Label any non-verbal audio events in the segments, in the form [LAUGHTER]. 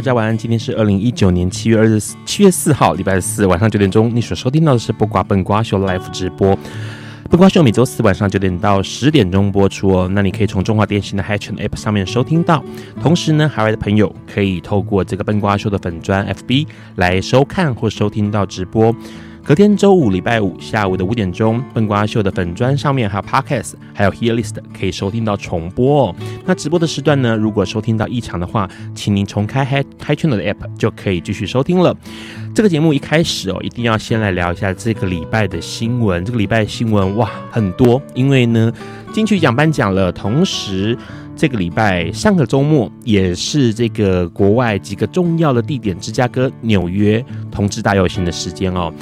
大家晚安。今天是二零一九年七月二十七月四号，礼拜四晚上九点钟。你所收听到的是不瓜笨瓜秀 Live 直播。不瓜秀每周四晚上九点到十点钟播出哦。那你可以从中华电信的 HiChen App 上面收听到。同时呢，海外的朋友可以透过这个笨瓜秀的粉砖 FB 来收看或收听到直播。隔天周五、礼拜五下午的五点钟，笨瓜秀的粉砖上面还有 Podcast，还有 Hear List 可以收听到重播哦。那直播的时段呢，如果收听到异常的话，请您重开 Hi Hi-Channel 的 App 就可以继续收听了。这个节目一开始哦，一定要先来聊一下这个礼拜的新闻。这个礼拜新闻哇很多，因为呢金曲奖颁奖了，同时。这个礼拜上个周末也是这个国外几个重要的地点，芝加哥、纽约同志大游行的时间哦。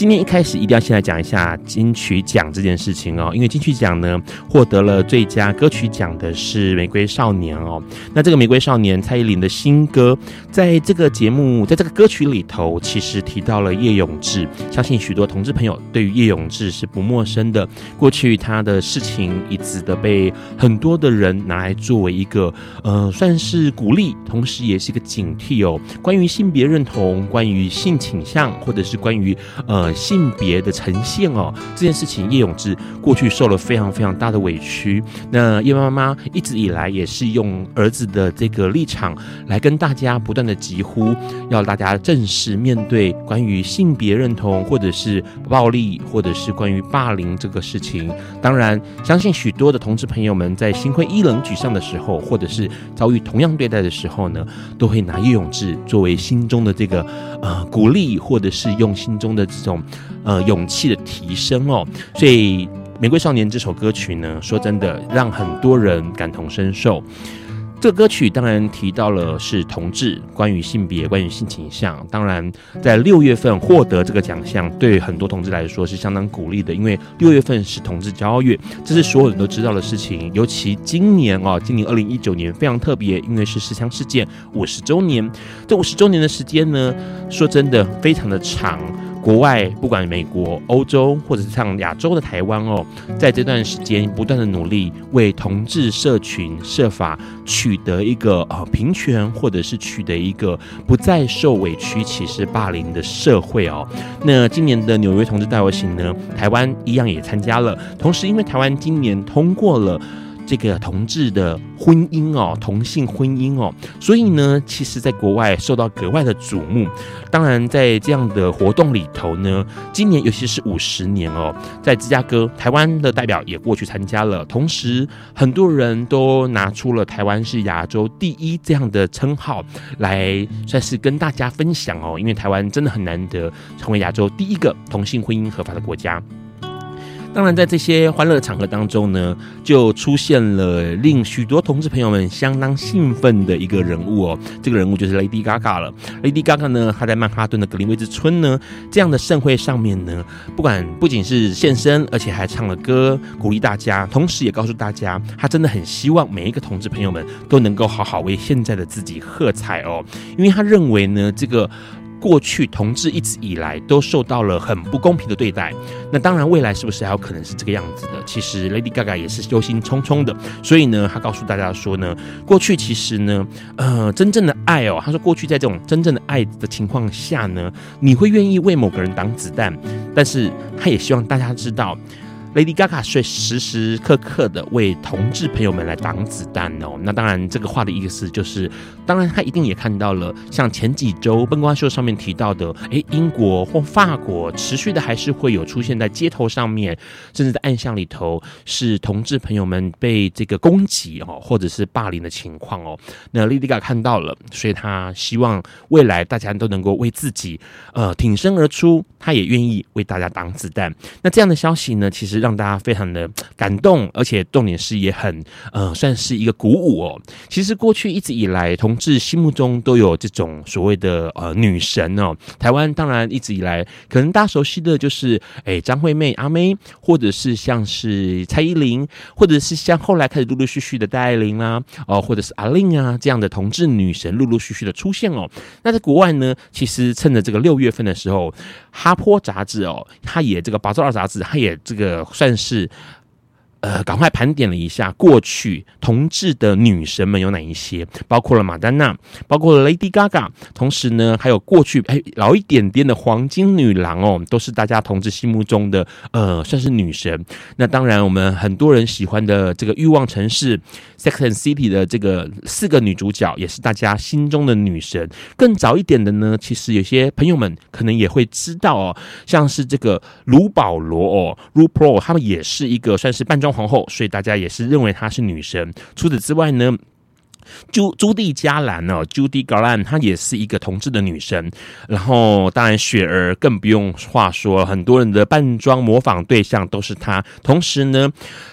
今天一开始一定要先来讲一下金曲奖这件事情哦，因为金曲奖呢获得了最佳歌曲奖的是《玫瑰少年》哦。那这个《玫瑰少年》蔡依林的新歌，在这个节目，在这个歌曲里头，其实提到了叶永志，相信许多同志朋友对于叶永志是不陌生的。过去他的事情一直的被很多的人拿来作为一个呃，算是鼓励，同时也是一个警惕哦。关于性别认同，关于性倾向，或者是关于呃。性别的呈现哦，这件事情叶永志过去受了非常非常大的委屈。那叶妈妈一直以来也是用儿子的这个立场来跟大家不断的疾呼，要大家正视面对关于性别认同，或者是暴力，或者是关于霸凌这个事情。当然，相信许多的同志朋友们在心灰意冷、沮丧的时候，或者是遭遇同样对待的时候呢，都会拿叶永志作为心中的这个呃鼓励，或者是用心中的这种。呃，勇气的提升哦，所以《玫瑰少年》这首歌曲呢，说真的，让很多人感同身受。这歌曲当然提到了是同志，关于性别，关于性倾向。当然，在六月份获得这个奖项，对很多同志来说是相当鼓励的，因为六月份是同志骄傲月，这是所有人都知道的事情。尤其今年哦，今年二零一九年非常特别，因为是十枪事件五十周年。这五十周年的时间呢，说真的非常的长。国外不管美国、欧洲，或者是像亚洲的台湾哦，在这段时间不断的努力，为同志社群设法取得一个呃平权，或者是取得一个不再受委屈、歧视、霸凌的社会哦。那今年的纽约同志大游行呢，台湾一样也参加了。同时，因为台湾今年通过了。这个同志的婚姻哦，同性婚姻哦，所以呢，其实在国外受到格外的瞩目。当然，在这样的活动里头呢，今年尤其是五十年哦，在芝加哥，台湾的代表也过去参加了。同时，很多人都拿出了台湾是亚洲第一这样的称号来，算是跟大家分享哦。因为台湾真的很难得成为亚洲第一个同性婚姻合法的国家。当然，在这些欢乐场合当中呢，就出现了令许多同志朋友们相当兴奋的一个人物哦。这个人物就是 Lady Gaga 了。Lady Gaga 呢，她在曼哈顿的格林威治村呢这样的盛会上面呢，不管不仅是现身，而且还唱了歌，鼓励大家，同时也告诉大家，她真的很希望每一个同志朋友们都能够好好为现在的自己喝彩哦，因为她认为呢，这个。过去同志一直以来都受到了很不公平的对待，那当然未来是不是还有可能是这个样子的？其实 Lady Gaga 也是忧心忡忡的，所以呢，他告诉大家说呢，过去其实呢，呃，真正的爱哦，他说过去在这种真正的爱的情况下呢，你会愿意为某个人挡子弹，但是他也希望大家知道，Lady Gaga 是时时刻刻的为同志朋友们来挡子弹哦。那当然，这个话的意思就是，当然他一定也看到了，像前几周笨瓜秀上面提到的，诶，英国或法国持续的还是会有出现在街头上面，甚至在暗巷里头，是同志朋友们被这个攻击哦，或者是霸凌的情况哦。那 Lady Gaga 看到了，所以他希望未来大家都能够为自己呃挺身而出，他也愿意为大家挡子弹。那这样的消息呢，其实。让大家非常的感动，而且重点是也很呃，算是一个鼓舞哦。其实过去一直以来，同志心目中都有这种所谓的呃女神哦。台湾当然一直以来，可能大家熟悉的就是诶张惠妹阿妹，或者是像是蔡依林，或者是像后来开始陆陆续续的戴爱玲啦，哦，或者是阿令啊这样的同志女神陆陆续续的出现哦。那在国外呢，其实趁着这个六月份的时候，哈泼杂志哦，它也这个宝藏杂志，它也这个。算是。呃，赶快盘点了一下过去同志的女神们有哪一些，包括了玛丹娜，包括了 Lady Gaga，同时呢，还有过去哎老一点点的黄金女郎哦，都是大家同志心目中的呃算是女神。那当然，我们很多人喜欢的这个欲望城市 Sex and City 的这个四个女主角，也是大家心中的女神。更早一点的呢，其实有些朋友们可能也会知道哦，像是这个卢保罗哦，RuPaul，他们也是一个算是扮装。皇后，所以大家也是认为她是女神。除此之外呢，朱朱蒂加兰哦，Judy Garland，她也是一个同志的女神。然后，当然雪儿更不用话说，很多人的扮装模仿对象都是她。同时呢，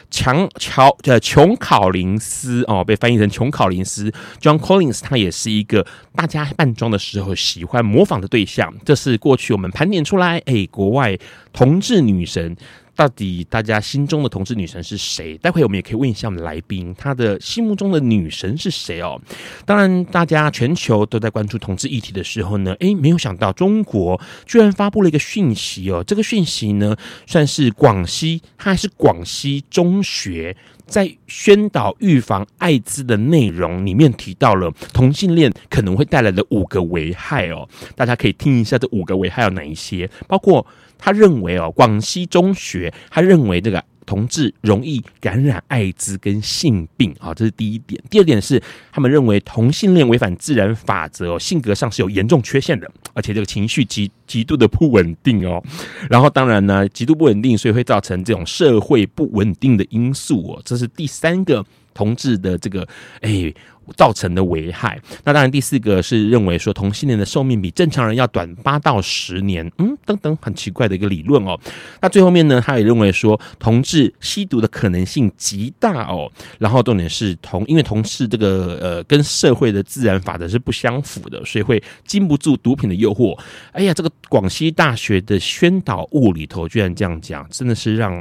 强乔呃琼考林斯哦，被翻译成琼考林斯，John Collins，他也是一个大家扮装的时候喜欢模仿的对象。这是过去我们盘点出来，哎，国外同志女神。到底大家心中的同志女神是谁？待会我们也可以问一下我们来宾，他的心目中的女神是谁哦？当然，大家全球都在关注同志议题的时候呢，诶，没有想到中国居然发布了一个讯息哦。这个讯息呢，算是广西，它还是广西中学在宣导预防艾滋的内容里面提到了同性恋可能会带来的五个危害哦。大家可以听一下这五个危害有哪一些，包括。他认为哦，广西中学，他认为这个同志容易感染艾滋跟性病啊，这是第一点。第二点是，他们认为同性恋违反自然法则，性格上是有严重缺陷的，而且这个情绪极极度的不稳定哦。然后当然呢，极度不稳定，所以会造成这种社会不稳定的因素哦。这是第三个同志的这个哎。造成的危害。那当然，第四个是认为说同性恋的寿命比正常人要短八到十年，嗯，等等，很奇怪的一个理论哦。那最后面呢，他也认为说同志吸毒的可能性极大哦。然后重点是同，因为同志这个呃跟社会的自然法则是不相符的，所以会经不住毒品的诱惑。哎呀，这个广西大学的宣导物里头居然这样讲，真的是让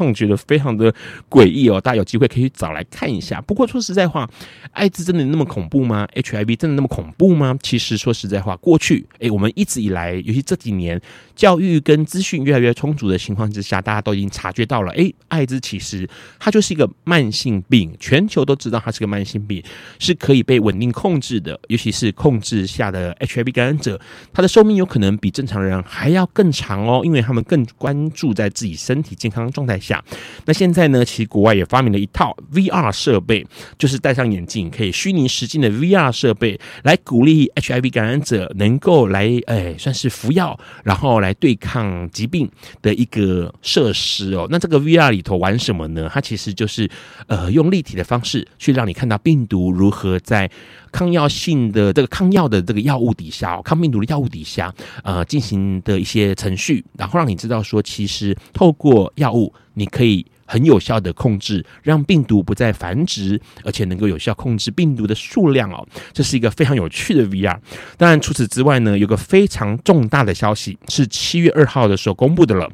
让 [LAUGHS] 觉得非常的诡异哦。大家有机会可以找来看一下。不过说实在话，艾滋。真的那么恐怖吗？HIV 真的那么恐怖吗？其实说实在话，过去诶，我们一直以来，尤其这几年，教育跟资讯越来越充足的情况之下，大家都已经察觉到了，诶，艾滋其实它就是一个慢性病，全球都知道它是个慢性病，是可以被稳定控制的。尤其是控制下的 HIV 感染者，他的寿命有可能比正常人还要更长哦，因为他们更关注在自己身体健康状态下。那现在呢，其实国外也发明了一套 VR 设备，就是戴上眼镜可以。虚拟实境的 VR 设备来鼓励 HIV 感染者能够来，哎，算是服药，然后来对抗疾病的一个设施哦。那这个 VR 里头玩什么呢？它其实就是呃，用立体的方式去让你看到病毒如何在抗药性的这个抗药的这个药物底下，抗病毒的药物底下，呃，进行的一些程序，然后让你知道说，其实透过药物你可以。很有效的控制，让病毒不再繁殖，而且能够有效控制病毒的数量哦。这是一个非常有趣的 VR。当然，除此之外呢，有个非常重大的消息是七月二号的时候公布的了。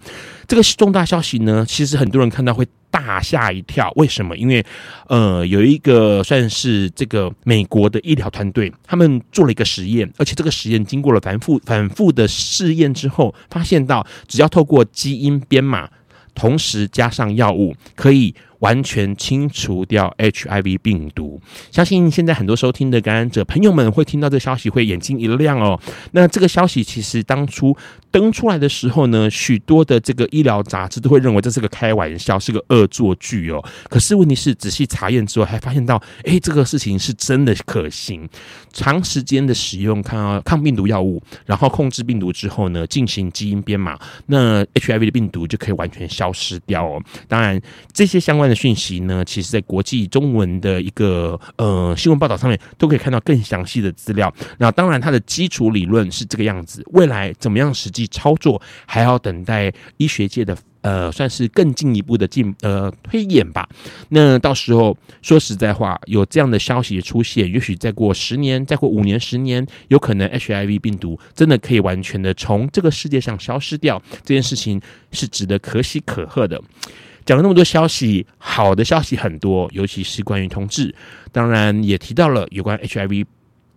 这个重大消息呢，其实很多人看到会大吓一跳。为什么？因为呃，有一个算是这个美国的医疗团队，他们做了一个实验，而且这个实验经过了反复反复的试验之后，发现到只要透过基因编码。同时加上药物，可以完全清除掉 HIV 病毒。相信现在很多收听的感染者朋友们会听到这消息，会眼睛一亮哦。那这个消息其实当初登出来的时候呢，许多的这个医疗杂志都会认为这是个开玩笑，是个恶作剧哦。可是问题是，仔细查验之后，还发现到，哎，这个事情是真的可行。长时间的使用抗抗病毒药物，然后控制病毒之后呢，进行基因编码，那 HIV 的病毒就可以完全消失掉哦。当然，这些相关的讯息呢，其实在国际中文的一个呃新闻报道上面都可以看到更详细的资料。那当然，它的基础理论是这个样子，未来怎么样实际操作，还要等待医学界的。呃，算是更进一步的进呃推演吧。那到时候说实在话，有这样的消息出现，也许再过十年，再过五年、十年，有可能 HIV 病毒真的可以完全的从这个世界上消失掉。这件事情是值得可喜可贺的。讲了那么多消息，好的消息很多，尤其是关于同志，当然也提到了有关 HIV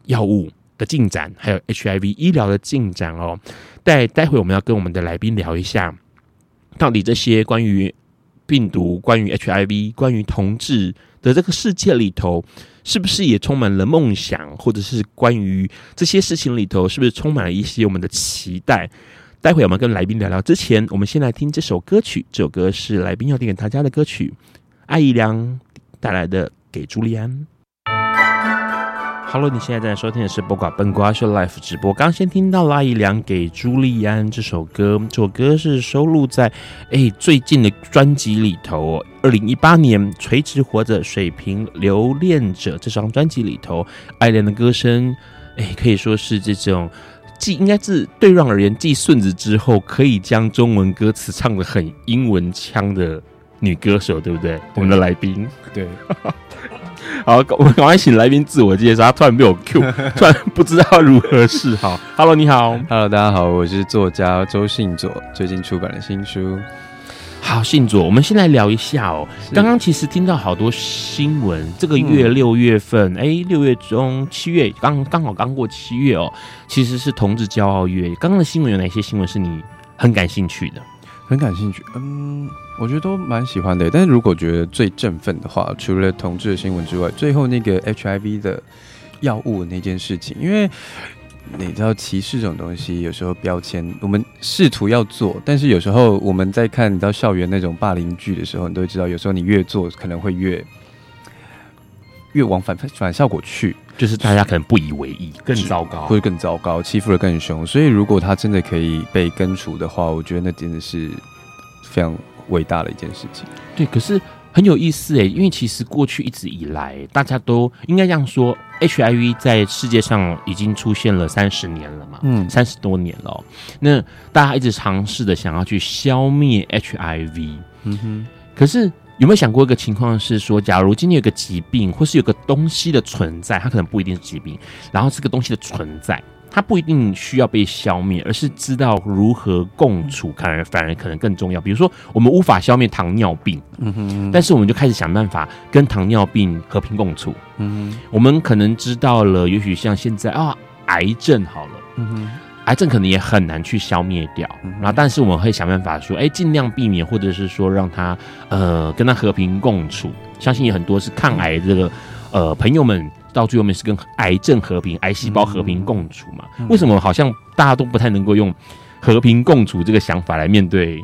药物的进展，还有 HIV 医疗的进展哦。待待会我们要跟我们的来宾聊一下。到底这些关于病毒、关于 HIV、关于同志的这个世界里头，是不是也充满了梦想？或者是关于这些事情里头，是不是充满了一些我们的期待？待会我们跟来宾聊聊之前，我们先来听这首歌曲。这首歌是来宾要点给大家的歌曲，艾怡良带来的《给朱利安》。Hello，你现在在收听的是播瓜笨瓜秀 Life 直播。刚先听到艾怡良给朱利安这首歌，这首歌是收录在哎最近的专辑里头，二零一八年《垂直活着，水平留恋者》这张专辑里头，艾怡良的歌声哎可以说是这种继应该是对让而言继顺子之后，可以将中文歌词唱的很英文腔的女歌手，对不对？对我们的来宾，对。[LAUGHS] 好，我们赶快请来宾自我介绍。他突然被我 Q，[LAUGHS] 突然不知道如何是好。Hello，你好。Hello，大家好，我是作家周信佐，最近出版了新书。好，信佐，我们先来聊一下哦。刚刚其实听到好多新闻，这个月六月份，哎、嗯，六月中七月刚刚好刚过七月哦，其实是同志骄傲月。刚刚的新闻有哪些新闻是你很感兴趣的？很感兴趣，嗯，我觉得都蛮喜欢的。但是如果觉得最振奋的话，除了同志的新闻之外，最后那个 HIV 的药物那件事情，因为你知道歧视这种东西，有时候标签我们试图要做，但是有时候我们在看你知道校园那种霸凌剧的时候，你都会知道，有时候你越做可能会越越往反反效果去。就是大家可能不以为意，更糟糕，会更糟糕，欺负的更凶。所以，如果他真的可以被根除的话，我觉得那真的是非常伟大的一件事情。对，可是很有意思诶，因为其实过去一直以来，大家都应该这样说，HIV 在世界上已经出现了三十年了嘛，嗯，三十多年了喔。那大家一直尝试的想要去消灭 HIV，嗯哼，可是。有没有想过一个情况是说，假如今天有个疾病，或是有个东西的存在，它可能不一定是疾病，然后这个东西的存在，它不一定需要被消灭，而是知道如何共处，反而反而可能更重要。比如说，我们无法消灭糖尿病，嗯哼，但是我们就开始想办法跟糖尿病和平共处，嗯哼，我们可能知道了，也许像现在啊，癌症好了，嗯哼。癌症可能也很难去消灭掉，然后但是我们会想办法说，哎，尽量避免，或者是说让它呃跟它和平共处。相信有很多是抗癌这个呃朋友们，到最后面是跟癌症和平、癌细胞和平共处嘛？为什么好像大家都不太能够用和平共处这个想法来面对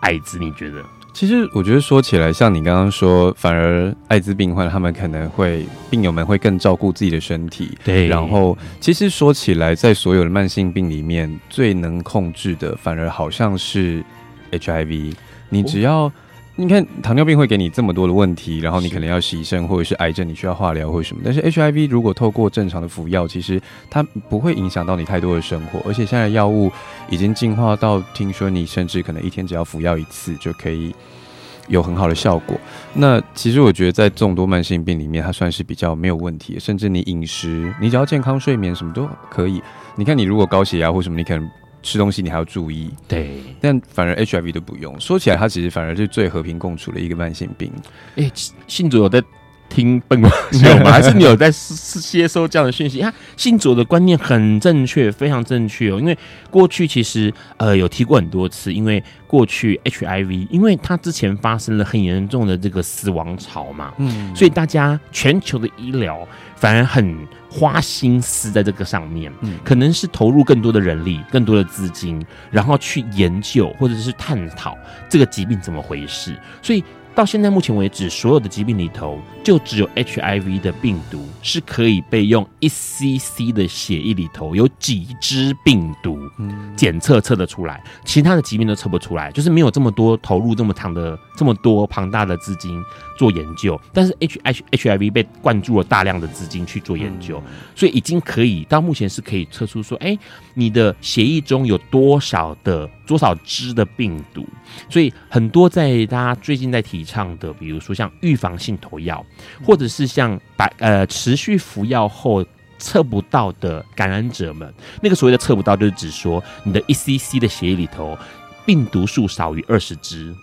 艾滋？你觉得？其实我觉得说起来，像你刚刚说，反而艾滋病患他们可能会病友们会更照顾自己的身体。对。然后，其实说起来，在所有的慢性病里面，最能控制的，反而好像是 HIV。你只要，哦、你看糖尿病会给你这么多的问题，然后你可能要洗肾，或者是癌症你需要化疗或者什么。但是 HIV 如果透过正常的服药，其实它不会影响到你太多的生活。而且现在药物已经进化到，听说你甚至可能一天只要服药一次就可以。有很好的效果。那其实我觉得，在众多慢性病里面，它算是比较没有问题。甚至你饮食，你只要健康睡眠，什么都可以。你看，你如果高血压或什么，你可能吃东西你还要注意。对。但反而 HIV 都不用。说起来，它其实反而是最和平共处的一个慢性病。哎、欸，信主有在听笨瓜秀吗？[LAUGHS] 还是你有在接收这样的讯息？他信主的观念很正确，非常正确哦。因为过去其实呃有提过很多次，因为过去 HIV，因为它之前发生了很严重的这个死亡潮嘛，嗯，所以大家全球的医疗反而很花心思在这个上面，嗯，可能是投入更多的人力、更多的资金，然后去研究或者是探讨这个疾病怎么回事，所以。到现在目前为止，所有的疾病里头，就只有 HIV 的病毒是可以被用一 cc 的血液里头有几只病毒检测测得出来，其他的疾病都测不出来，就是没有这么多投入这么长的这么多庞大的资金做研究。但是 H H HIV 被灌注了大量的资金去做研究，所以已经可以到目前是可以测出说，哎，你的血液中有多少的多少支的病毒。所以很多在大家最近在提倡的，比如说像预防性投药，或者是像白呃持续服药后测不到的感染者们，那个所谓的测不到，就是指说你的一 cc 的血液里头病毒数少于二十只，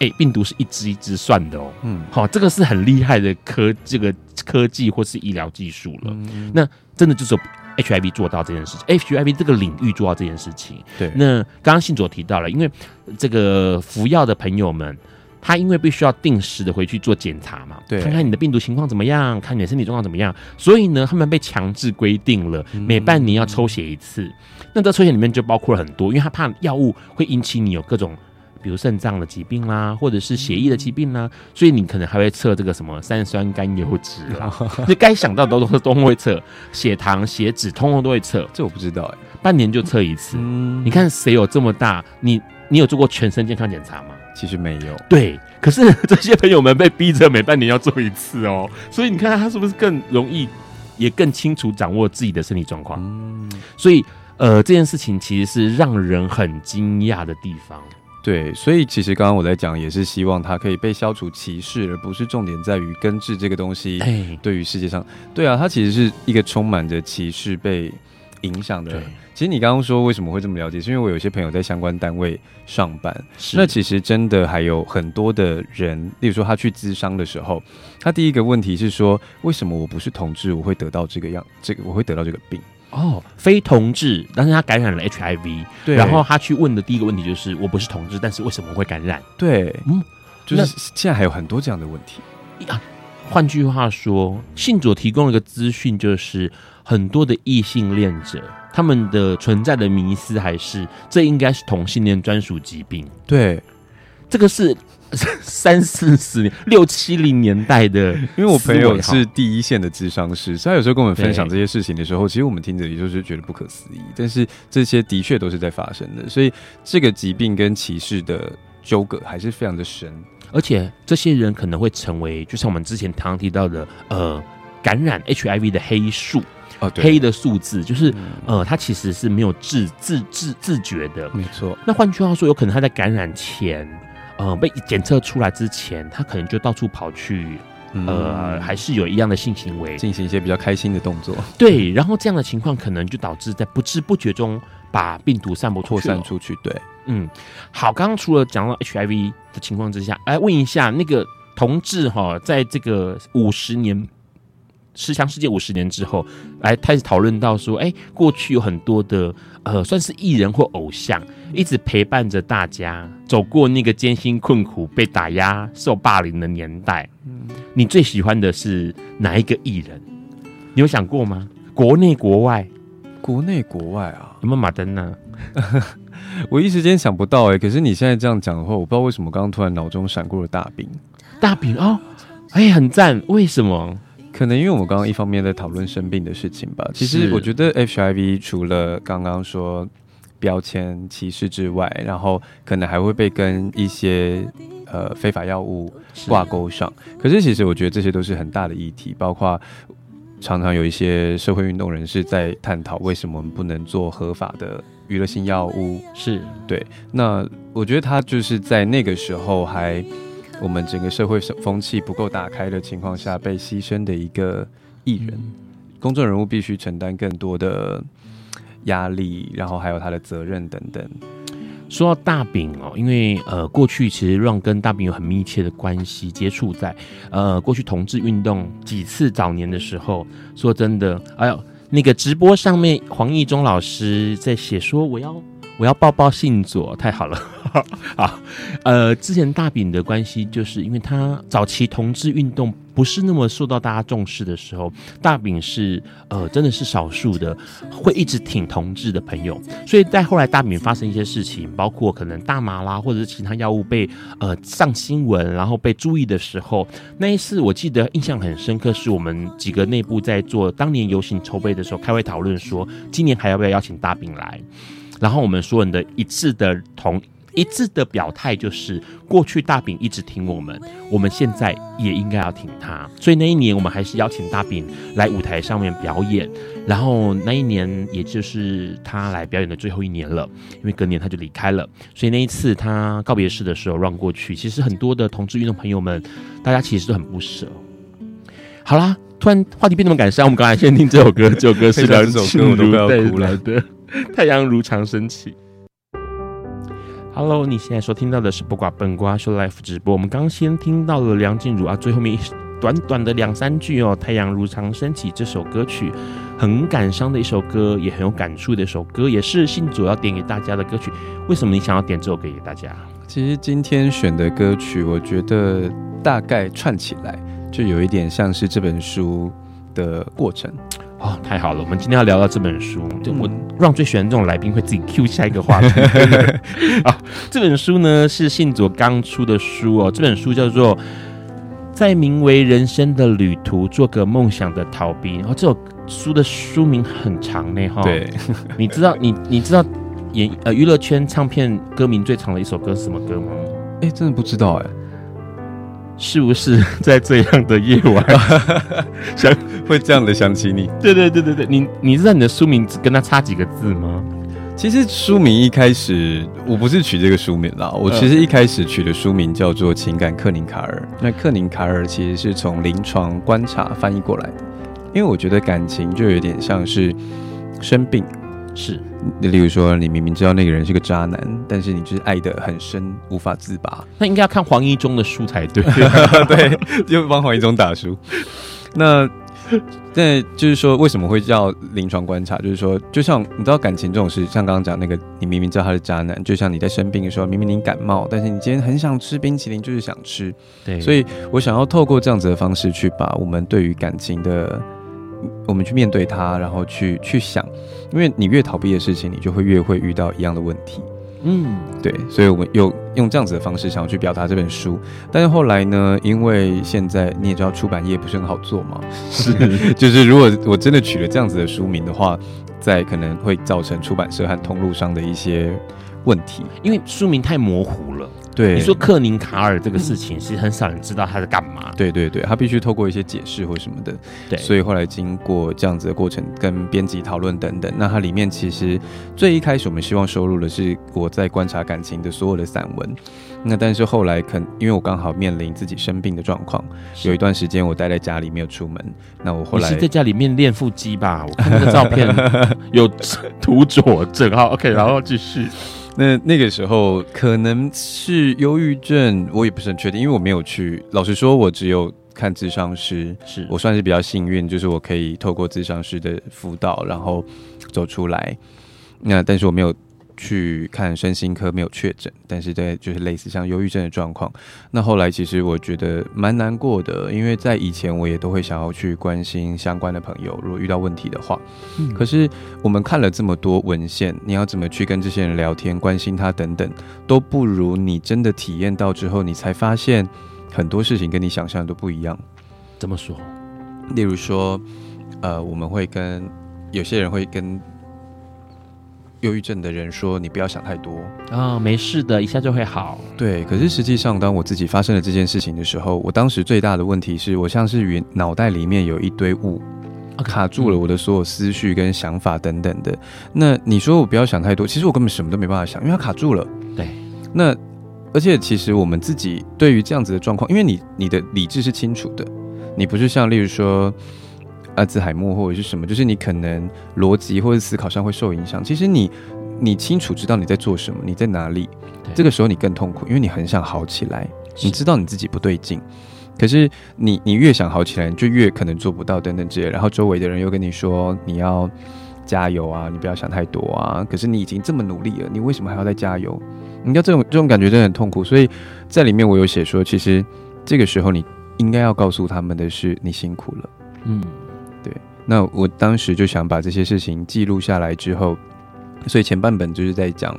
哎，病毒是一只一只算的哦，嗯，好，这个是很厉害的科这个科技或是医疗技术了，那真的就是。HIV 做到这件事情，HIV 这个领域做到这件事情。对，那刚刚信佐提到了，因为这个服药的朋友们，他因为必须要定时的回去做检查嘛，对，看看你的病毒情况怎么样，看你的身体状况怎么样，所以呢，他们被强制规定了每半年要抽血一次。嗯、那这抽血里面就包括了很多，因为他怕药物会引起你有各种。比如肾脏的疾病啦，或者是血液的疾病啦，所以你可能还会测这个什么三酸甘油脂啦，[LAUGHS] 就该想到的都都都会测，血糖、血脂，通通都会测。这我不知道哎，半年就测一次。嗯，你看谁有这么大？你你有做过全身健康检查吗？其实没有。对，可是这些朋友们被逼着每半年要做一次哦，所以你看他是不是更容易，也更清楚掌握自己的身体状况？嗯，所以呃，这件事情其实是让人很惊讶的地方。对，所以其实刚刚我在讲，也是希望它可以被消除歧视，而不是重点在于根治这个东西。对于世界上，对啊，它其实是一个充满着歧视被影响的。其实你刚刚说为什么会这么了解，是因为我有些朋友在相关单位上班。那其实真的还有很多的人，例如说他去咨商的时候，他第一个问题是说，为什么我不是同志，我会得到这个样，这个我会得到这个病。哦，非同志，但是他感染了 HIV，对，然后他去问的第一个问题就是，我不是同志，但是为什么会感染？对，嗯，就是现在还有很多这样的问题。啊，换句话说，信佐提供了一个资讯，就是很多的异性恋者，他们的存在的迷思还是这应该是同性恋专属疾病。对，这个是。[LAUGHS] 三四十年、六七零年代的，[LAUGHS] 因为我朋友是第一线的智商师，所以他有时候跟我们分享这些事情的时候，其实我们听着也就是觉得不可思议。但是这些的确都是在发生的，所以这个疾病跟歧视的纠葛还是非常的深，而且这些人可能会成为，就像我们之前常常提到的，呃，感染 HIV 的黑数哦，黑的数字，就是呃，他其实是没有自自自自觉的，没错。那换句话说，有可能他在感染前。呃，被检测出来之前，他可能就到处跑去，呃，还是有一样的性行为，进行一些比较开心的动作。对，然后这样的情况可能就导致在不知不觉中把病毒散播扩散出去。对，嗯，好，刚刚除了讲到 HIV 的情况之下，来问一下那个同志哈，在这个五十年。十强世界五十年之后，来开始讨论到说，哎、欸，过去有很多的呃，算是艺人或偶像，一直陪伴着大家走过那个艰辛困苦、被打压、受霸凌的年代。嗯，你最喜欢的是哪一个艺人？你有想过吗？国内国外，国内国外啊，有没有马登呢？[LAUGHS] 我一时间想不到哎、欸。可是你现在这样讲的话，我不知道为什么刚刚突然脑中闪过了大饼。大饼哦，哎、欸，很赞。为什么？可能因为我们刚刚一方面在讨论生病的事情吧。其实我觉得 HIV 除了刚刚说标签歧视之外，然后可能还会被跟一些呃非法药物挂钩上。可是其实我觉得这些都是很大的议题，包括常常有一些社会运动人士在探讨为什么我们不能做合法的娱乐性药物。是对。那我觉得他就是在那个时候还。我们整个社会风气不够打开的情况下，被牺牲的一个艺人，公众人物必须承担更多的压力，然后还有他的责任等等。说到大饼哦，因为呃，过去其实让跟大饼有很密切的关系，接触在呃过去同志运动几次早年的时候，说真的，哎呦，那个直播上面黄义中老师在写说我要。我要抱抱信佐，太好了，[LAUGHS] 好，呃，之前大饼的关系，就是因为他早期同志运动不是那么受到大家重视的时候，大饼是呃真的是少数的会一直挺同志的朋友，所以在后来大饼发生一些事情，包括可能大麻啦或者是其他药物被呃上新闻，然后被注意的时候，那一次我记得印象很深刻，是我们几个内部在做当年游行筹备的时候开会讨论说，今年还要不要邀请大饼来。然后我们所有人的一致的同一致的表态就是，过去大饼一直挺我们，我们现在也应该要挺他。所以那一年我们还是邀请大饼来舞台上面表演。然后那一年也就是他来表演的最后一年了，因为隔年他就离开了。所以那一次他告别式的时候让过去，其实很多的同志运动朋友们，大家其实都很不舍。好啦，突然话题变那么感伤，我们刚才先听这首歌，这首歌是两 [LAUGHS] 首歌我都快要哭了的。[LAUGHS] 太阳如常升起。Hello，你现在所听到的是不瓜笨瓜秀 Life 直播。我们刚先听到了梁静茹啊，最后面短短的两三句哦，《太阳如常升起》这首歌曲很感伤的一首歌，也很有感触的一首歌，也是信主要点给大家的歌曲。为什么你想要点这首歌给大家？其实今天选的歌曲，我觉得大概串起来就有一点像是这本书的过程。哦，太好了！我们今天要聊到这本书，就我让最喜欢这种来宾会自己 Q 下一个话题。[LAUGHS] 啊，这本书呢是信佐刚出的书哦，这本书叫做《在名为人生的旅途做个梦想的逃兵》。然后这首书的书名很长呢，哈。对，[LAUGHS] 你知道你你知道演呃娱乐圈唱片歌名最长的一首歌是什么歌吗？哎，真的不知道哎。是不是 [LAUGHS] 在这样的夜晚 [LAUGHS] 想会这样的想起你？对对对对对，你你知道你的书名跟他差几个字吗？其实书名一开始我不是取这个书名啦，我其实一开始取的书名叫做《情感克林卡尔》。那克林卡尔其实是从临床观察翻译过来的，因为我觉得感情就有点像是生病。是，例如说，你明明知道那个人是个渣男，但是你就是爱得很深，无法自拔。那应该要看黄一中的书才对，[LAUGHS] [LAUGHS] 对，就帮黄一中打书。那，那就是说，为什么会叫临床观察？就是说，就像你知道感情这种事，像刚刚讲那个，你明明知道他是渣男，就像你在生病的时候，明明你感冒，但是你今天很想吃冰淇淋，就是想吃。对，所以我想要透过这样子的方式去把我们对于感情的。我们去面对它，然后去去想，因为你越逃避的事情，你就会越会遇到一样的问题。嗯，对，所以我们又用这样子的方式想要去表达这本书。但是后来呢，因为现在你也知道出版业不是很好做嘛，是，[LAUGHS] 就是如果我真的取了这样子的书名的话，在可能会造成出版社和通路上的一些问题，因为书名太模糊了。对，你说克宁卡尔这个事情，其实很少人知道他在干嘛。对对对，他必须透过一些解释或什么的。对，所以后来经过这样子的过程，跟编辑讨论等等，那它里面其实最一开始我们希望收录的是我在观察感情的所有的散文。那但是后来，可因为我刚好面临自己生病的状况，有一段时间我待在家里没有出门。那我后来你是在家里面练腹肌吧？我看那个 [LAUGHS] 照片有图佐证。好，OK，然后继续。那那个时候可能是忧郁症，我也不是很确定，因为我没有去。老实说，我只有看咨商师，是我算是比较幸运，就是我可以透过咨商师的辅导，然后走出来。那但是我没有。去看身心科没有确诊，但是在就是类似像忧郁症的状况。那后来其实我觉得蛮难过的，因为在以前我也都会想要去关心相关的朋友，如果遇到问题的话。嗯。可是我们看了这么多文献，你要怎么去跟这些人聊天、关心他等等，都不如你真的体验到之后，你才发现很多事情跟你想象的都不一样。怎么说？例如说，呃，我们会跟有些人会跟。忧郁症的人说：“你不要想太多啊、哦，没事的，一下就会好。”对，可是实际上，当我自己发生了这件事情的时候，我当时最大的问题是我像是云脑袋里面有一堆雾，卡住了我的所有思绪跟想法等等的。那你说我不要想太多，其实我根本什么都没办法想，因为它卡住了。对，那而且其实我们自己对于这样子的状况，因为你你的理智是清楚的，你不是像例如说。阿兹海默或者是什么，就是你可能逻辑或者思考上会受影响。其实你你清楚知道你在做什么，你在哪里，这个时候你更痛苦，因为你很想好起来，你知道你自己不对劲，可是你你越想好起来，你就越可能做不到等等之类，然后周围的人又跟你说你要加油啊，你不要想太多啊，可是你已经这么努力了，你为什么还要再加油？你知道这种这种感觉真的很痛苦，所以在里面我有写说，其实这个时候你应该要告诉他们的是你辛苦了，嗯，对。那我当时就想把这些事情记录下来之后，所以前半本就是在讲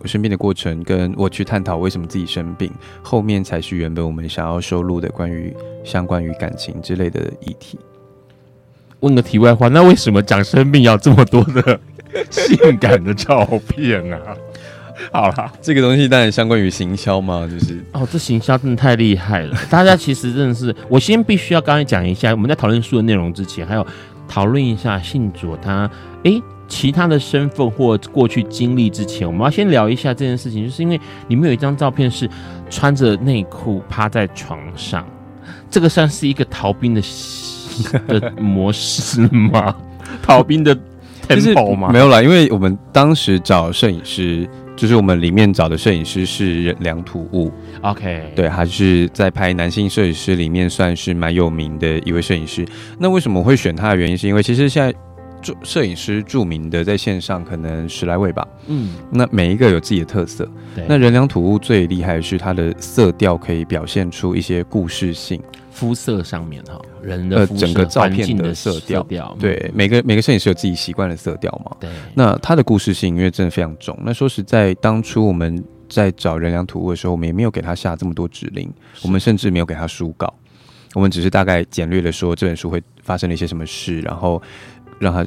我生病的过程，跟我去探讨为什么自己生病，后面才是原本我们想要收录的关于相关于感情之类的议题。问个题外话，那为什么讲生病要这么多的 [LAUGHS] 性感的照片啊？[LAUGHS] 好啦，这个东西当然相关于行销嘛，就是哦，这行销真的太厉害了。[LAUGHS] 大家其实真的是，我先必须要刚才讲一下，我们在讨论书的内容之前，还有讨论一下信佐他诶其他的身份或过去经历之前，我们要先聊一下这件事情，就是因为里面有一张照片是穿着内裤趴在床上，这个算是一个逃兵的 [LAUGHS] 的模式吗？逃兵的 tempo 吗？没有啦，因为我们当时找摄影师。就是我们里面找的摄影师是人良土物，OK，对，他是在拍男性摄影师里面算是蛮有名的一位摄影师。那为什么会选他的原因，是因为其实现在著摄影师著名的在线上可能十来位吧，嗯，那每一个有自己的特色。那人良土物最厉害的是他的色调可以表现出一些故事性。肤色上面哈，人的呃整个照片的色调，对每个每个摄影师有自己习惯的色调嘛。对，那他的故事性因为真的非常重。那说实在，当初我们在找人良土物的时候，我们也没有给他下这么多指令，我们甚至没有给他书稿，我们只是大概简略的说这本书会发生了一些什么事，然后让他，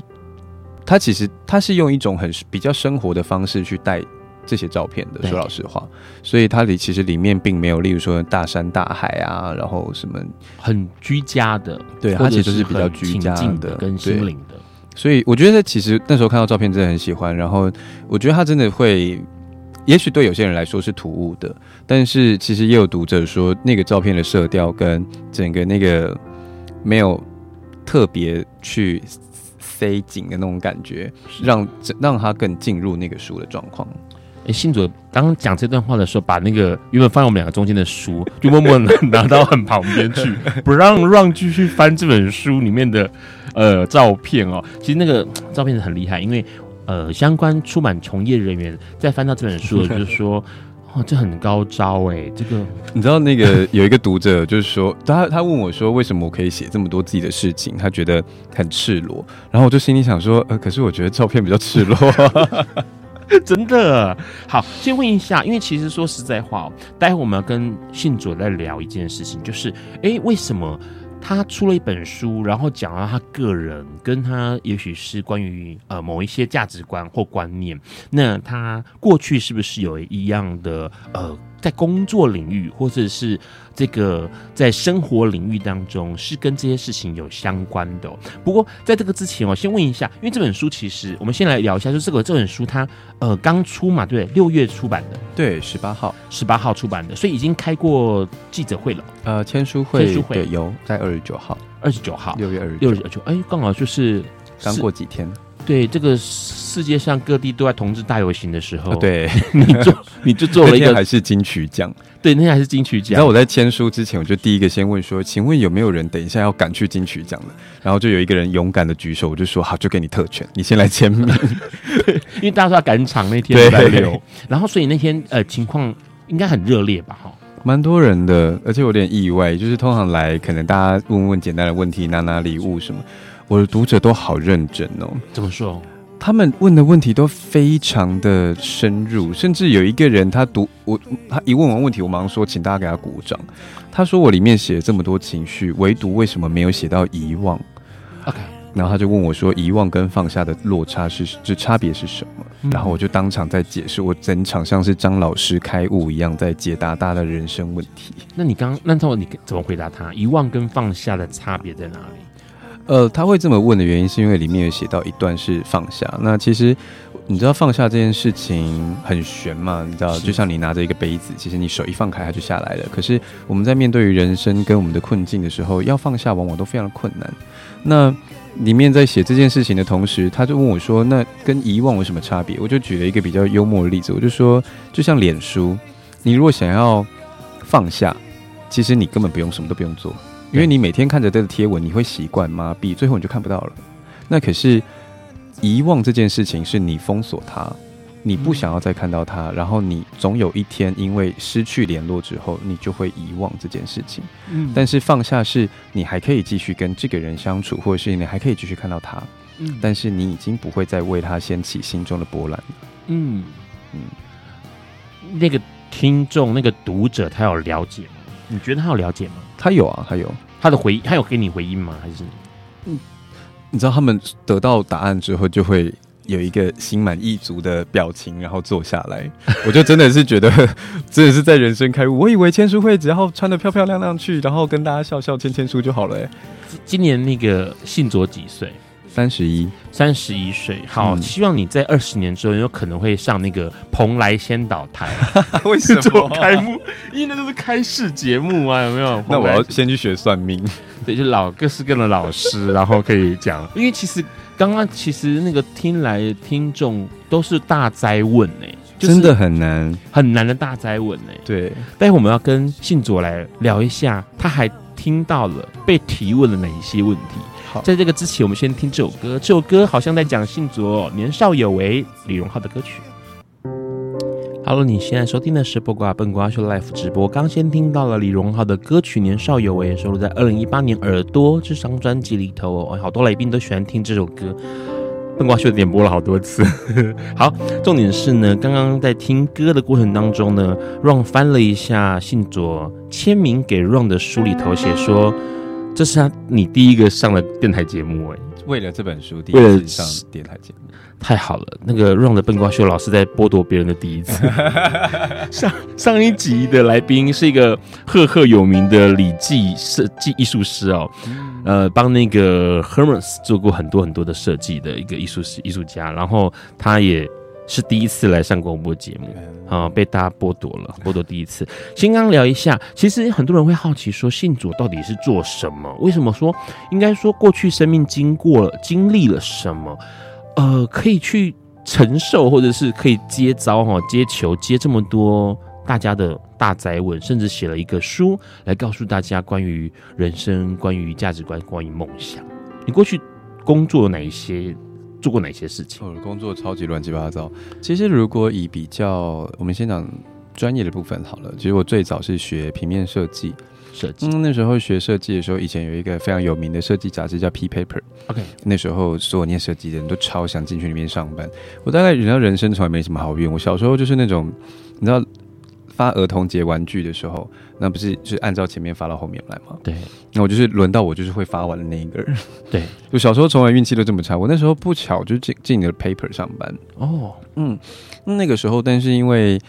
他其实他是用一种很比较生活的方式去带。这些照片的，说老实话，所以它里其实里面并没有，例如说大山大海啊，然后什么很居家的，对，它其实是比较居家的，跟心灵的。所以我觉得其实那时候看到照片真的很喜欢，然后我觉得他真的会，也许对有些人来说是突兀的，但是其实也有读者说那个照片的色调跟整个那个没有特别去。塞紧的那种感觉，让让他更进入那个书的状况。信佐刚刚讲这段话的时候，把那个原本放在我们两个中间的书，就默默的拿到很旁边去，[LAUGHS] 不让让继续翻这本书里面的呃照片哦。其实那个 [TSK] 照片是很厉害，因为呃相关出版从业人员在翻到这本书，就是说。[LAUGHS] 哦，这很高招哎！这个你知道，那个有一个读者就是说，他他问我说，为什么我可以写这么多自己的事情？他觉得很赤裸。然后我就心里想说，呃，可是我觉得照片比较赤裸，[LAUGHS] [LAUGHS] 真的。好，先问一下，因为其实说实在话，待会我们要跟信主在聊一件事情，就是哎，为什么？他出了一本书，然后讲到他个人跟他也许是关于呃某一些价值观或观念，那他过去是不是有一样的呃？在工作领域，或者是这个在生活领域当中，是跟这些事情有相关的哦。不过在这个之前，我先问一下，因为这本书其实我们先来聊一下，就是这个这本书它呃刚出嘛，对，六月出版的，对，十八号，十八号出版的，所以已经开过记者会了，呃，签书会，签书会。有在二十九号，二十九号，六月二十六月二十九，哎，刚好就是刚过几天。对，这个世界上各地都在同志大游行的时候，对，[LAUGHS] 你做 [LAUGHS] 你就做了一个还是金曲奖，对，那天还是金曲奖。然后我在签书之前，我就第一个先问说，请问有没有人等一下要赶去金曲奖的？然后就有一个人勇敢的举手，我就说好，就给你特权，你先来签名，[LAUGHS] 因为大家都要赶场那天在溜，然后所以那天呃情况应该很热烈吧？哈，蛮多人的，而且有点意外，就是通常来可能大家问问简单的问题，拿拿礼物什么，我的读者都好认真哦。怎么说？他们问的问题都非常的深入，甚至有一个人他读我，他一问完问题，我马上说，请大家给他鼓掌。他说我里面写了这么多情绪，唯独为什么没有写到遗忘？OK，然后他就问我说，遗忘跟放下的落差是，这差别是什么？嗯。然后我就当场在解释，我整场像是张老师开悟一样，在解答大家的人生问题。那你刚那他你怎么回答他？遗忘跟放下的差别在哪里？呃，他会这么问的原因，是因为里面有写到一段是放下。那其实你知道放下这件事情很悬嘛？你知道，就像你拿着一个杯子，其实你手一放开，它就下来了。可是我们在面对于人生跟我们的困境的时候，要放下，往往都非常的困难。那里面在写这件事情的同时，他就问我说：“那跟遗忘有什么差别？”我就举了一个比较幽默的例子，我就说：“就像脸书，你如果想要放下，其实你根本不用什么都不用做，因为你每天看着这个贴文，你会习惯麻痹，最后你就看不到了。那可是遗忘这件事情，是你封锁它。”你不想要再看到他，然后你总有一天因为失去联络之后，你就会遗忘这件事情。嗯，但是放下是你还可以继续跟这个人相处，或者是你还可以继续看到他。嗯，但是你已经不会再为他掀起心中的波澜。嗯嗯，那个听众、那个读者，他有了解吗？你觉得他有了解吗？他有啊，他有他的回，他有给你回应吗？还是嗯，你知道他们得到答案之后就会。有一个心满意足的表情，然后坐下来，[LAUGHS] 我就真的是觉得，[LAUGHS] 真的是在人生开悟。我以为签书会只要穿的漂漂亮亮去，然后跟大家笑笑签签书就好了。哎，今年那个信卓几岁？三十一，三十一岁。好，嗯、希望你在二十年之后有可能会上那个蓬莱仙岛台。[LAUGHS] 为什么开幕？因为那都是开市节目啊，有没有？那我要先去学算命，对，就老各式各样的老师，然后可以讲。[LAUGHS] 因为其实。刚刚其实那个听来的听众都是大灾问呢、欸，真的很难很难的大灾问呢、欸。对，待会我们要跟信佐来聊一下，他还听到了被提问的哪一些问题。好，在这个之前，我们先听这首歌。这首歌好像在讲信左年少有为，李荣浩的歌曲。Hello，你现在收听的是播瓜笨瓜秀 Live 直播。刚先听到了李荣浩的歌曲《年少有为》，收录在二零一八年《耳朵》这张专辑里头。哦，好多来宾都喜欢听这首歌，笨瓜秀点播了好多次。[LAUGHS] 好，重点是呢，刚刚在听歌的过程当中呢，Ron 翻了一下信左签名给 Ron 的书里头，写说这是他你第一个上的电台节目，哎，为了这本书第一次上电台节目。太好了，那个 Ron 的笨瓜秀老师在剥夺别人的第一次。[LAUGHS] 上上一集的来宾是一个赫赫有名的礼记设计艺术师哦，呃，帮那个 Hermes 做过很多很多的设计的一个艺术师艺术家，然后他也是第一次来上广播节目啊，被大家剥夺了，[LAUGHS] 剥夺第一次。先刚聊一下，其实很多人会好奇说，信主到底是做什么？为什么说应该说过去生命经过了经历了什么？呃，可以去承受，或者是可以接招哈，接球，接这么多大家的大哉问，甚至写了一个书来告诉大家关于人生、关于价值观、关于梦想。你过去工作有哪一些，做过哪些事情？我的工作超级乱七八糟。其实如果以比较，我们先讲专业的部分好了。其实我最早是学平面设计。设计，嗯，那时候学设计的时候，以前有一个非常有名的设计杂志叫 P Paper。OK，那时候所有念设计的人都超想进去里面上班。我大概人家人生从来没什么好运。我小时候就是那种，你知道发儿童节玩具的时候，那不是就是按照前面发到后面来吗？对，那我就是轮到我就是会发完的那一个人。对，[LAUGHS] 就小时候从来运气都这么差。我那时候不巧就进进了 Paper 上班。哦，嗯，那个时候，但是因为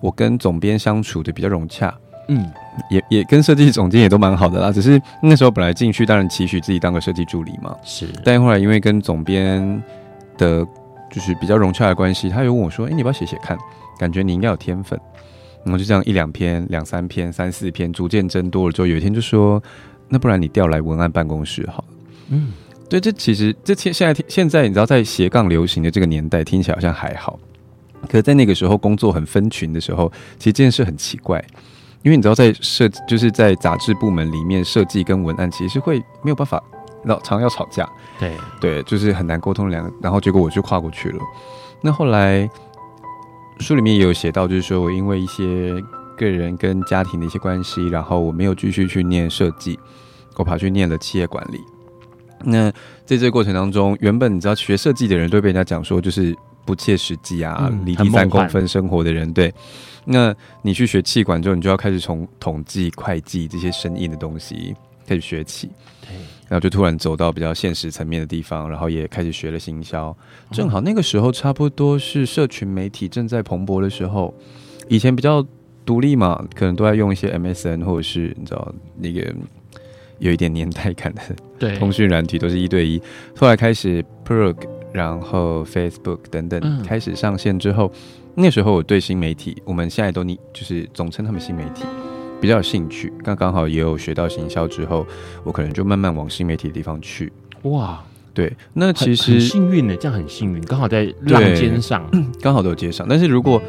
我跟总编相处的比较融洽。嗯，也也跟设计总监也都蛮好的啦，只是那时候本来进去当然期许自己当个设计助理嘛，是。但后来因为跟总编的，就是比较融洽的关系，他有问我说：“哎、欸，你要不要写写看？感觉你应该有天分。”然后就这样一两篇、两三篇、三四篇，逐渐增多了之后，有一天就说：“那不然你调来文案办公室好了。”嗯，对，这其实这现现在现在你知道在斜杠流行的这个年代，听起来好像还好，可是在那个时候工作很分群的时候，其实这件事很奇怪。因为你知道，在设就是在杂志部门里面，设计跟文案其实会没有办法，老常要吵架。对对，就是很难沟通两个。然后结果我就跨过去了。那后来书里面也有写到，就是说我因为一些个人跟家庭的一些关系，然后我没有继续去念设计，我跑去念了企业管理。那在这个过程当中，原本你知道学设计的人都会被人家讲说就是不切实际啊，离地三公分生活的人，对。那你去学气管之后，你就要开始从统计、会计这些生硬的东西开始学起，对，然后就突然走到比较现实层面的地方，然后也开始学了行销。正好那个时候差不多是社群媒体正在蓬勃的时候，以前比较独立嘛，可能都在用一些 MSN 或者是你知道那个有一点年代感的对 [LAUGHS] 通讯软体，都是一对一。后来开始 Plurk，然后 Facebook 等等开始上线之后。那时候我对新媒体，我们现在都你就是总称他们新媒体，比较有兴趣。刚刚好也有学到行销之后，我可能就慢慢往新媒体的地方去。哇，对，那其实很幸运的，这样很幸运，刚好在浪尖上，刚好都有接上。但是如果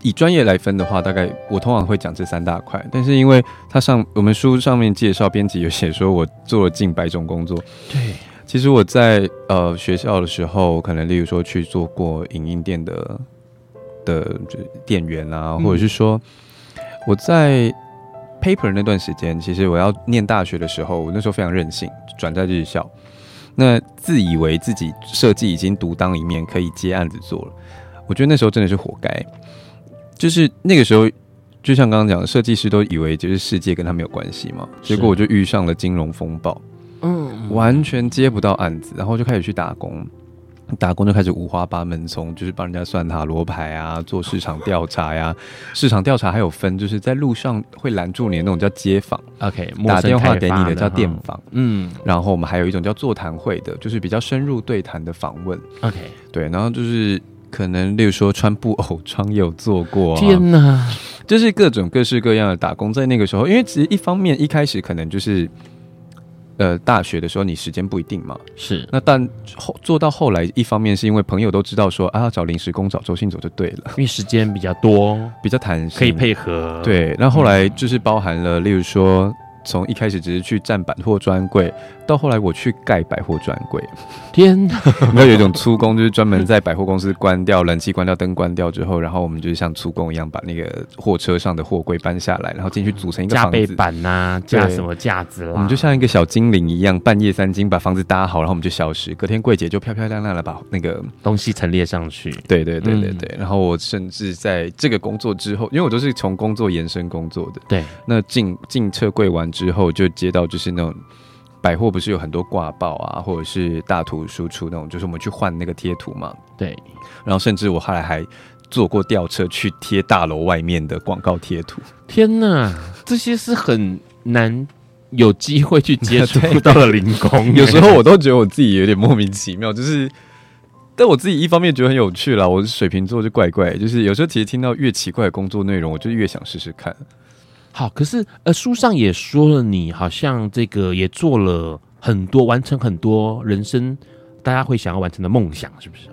以专业来分的话，大概我通常会讲这三大块。但是因为它上我们书上面介绍，编辑有写说我做了近百种工作。对，其实我在呃学校的时候，可能例如说去做过影音店的的就店员啊，或者是说我在 paper 那段时间，其实我要念大学的时候，我那时候非常任性，转在日校，那自以为自己设计已经独当一面，可以接案子做了。我觉得那时候真的是活该。就是那个时候，就像刚刚讲的，设计师都以为就是世界跟他没有关系嘛，结果我就遇上了金融风暴，嗯，完全接不到案子，然后就开始去打工，打工就开始五花八门，从就是帮人家算塔罗牌啊，做市场调查呀，[LAUGHS] 市场调查还有分，就是在路上会拦住你的那种叫街访，OK，打电话给你的叫电访，嗯，然后我们还有一种叫座谈会的，就是比较深入对谈的访问，OK，对，然后就是。可能，例如说穿布偶装也有做过，天哪，就是各种各式各样的打工，在那个时候，因为其实一方面一开始可能就是，呃，大学的时候你时间不一定嘛，是那但后做到后来，一方面是因为朋友都知道说啊，找临时工找周信走就对了，因为时间比较多，[LAUGHS] 比较弹性，可以配合。对，那后，后来就是包含了，例如说。从一开始只是去站百货专柜，到后来我去盖百货专柜。天哪！[LAUGHS] 没有有一种粗工，就是专门在百货公司关掉冷气、关掉灯、关掉之后，然后我们就是像粗工一样把那个货车上的货柜搬下来，然后进去组成一个。架背板呐、啊，架什么架子啦？我们就像一个小精灵一样，半夜三更把房子搭好，然后我们就消失。隔天柜姐就漂漂亮亮的把那个东西陈列上去。对对对对对。嗯、然后我甚至在这个工作之后，因为我都是从工作延伸工作的。对。那进进车柜完之后，就接。到就是那种百货，不是有很多挂报啊，或者是大图输出那种，就是我们去换那个贴图嘛。对，然后甚至我后来还坐过吊车去贴大楼外面的广告贴图。天哪，这些是很难有机会去接触 [LAUGHS] 到了零工。[LAUGHS] 有时候我都觉得我自己有点莫名其妙，就是，但我自己一方面觉得很有趣啦。我是水瓶座，就怪怪，就是有时候其实听到越奇怪的工作内容，我就越想试试看。好，可是呃，书上也说了，你好像这个也做了很多，完成很多人生大家会想要完成的梦想，是不是？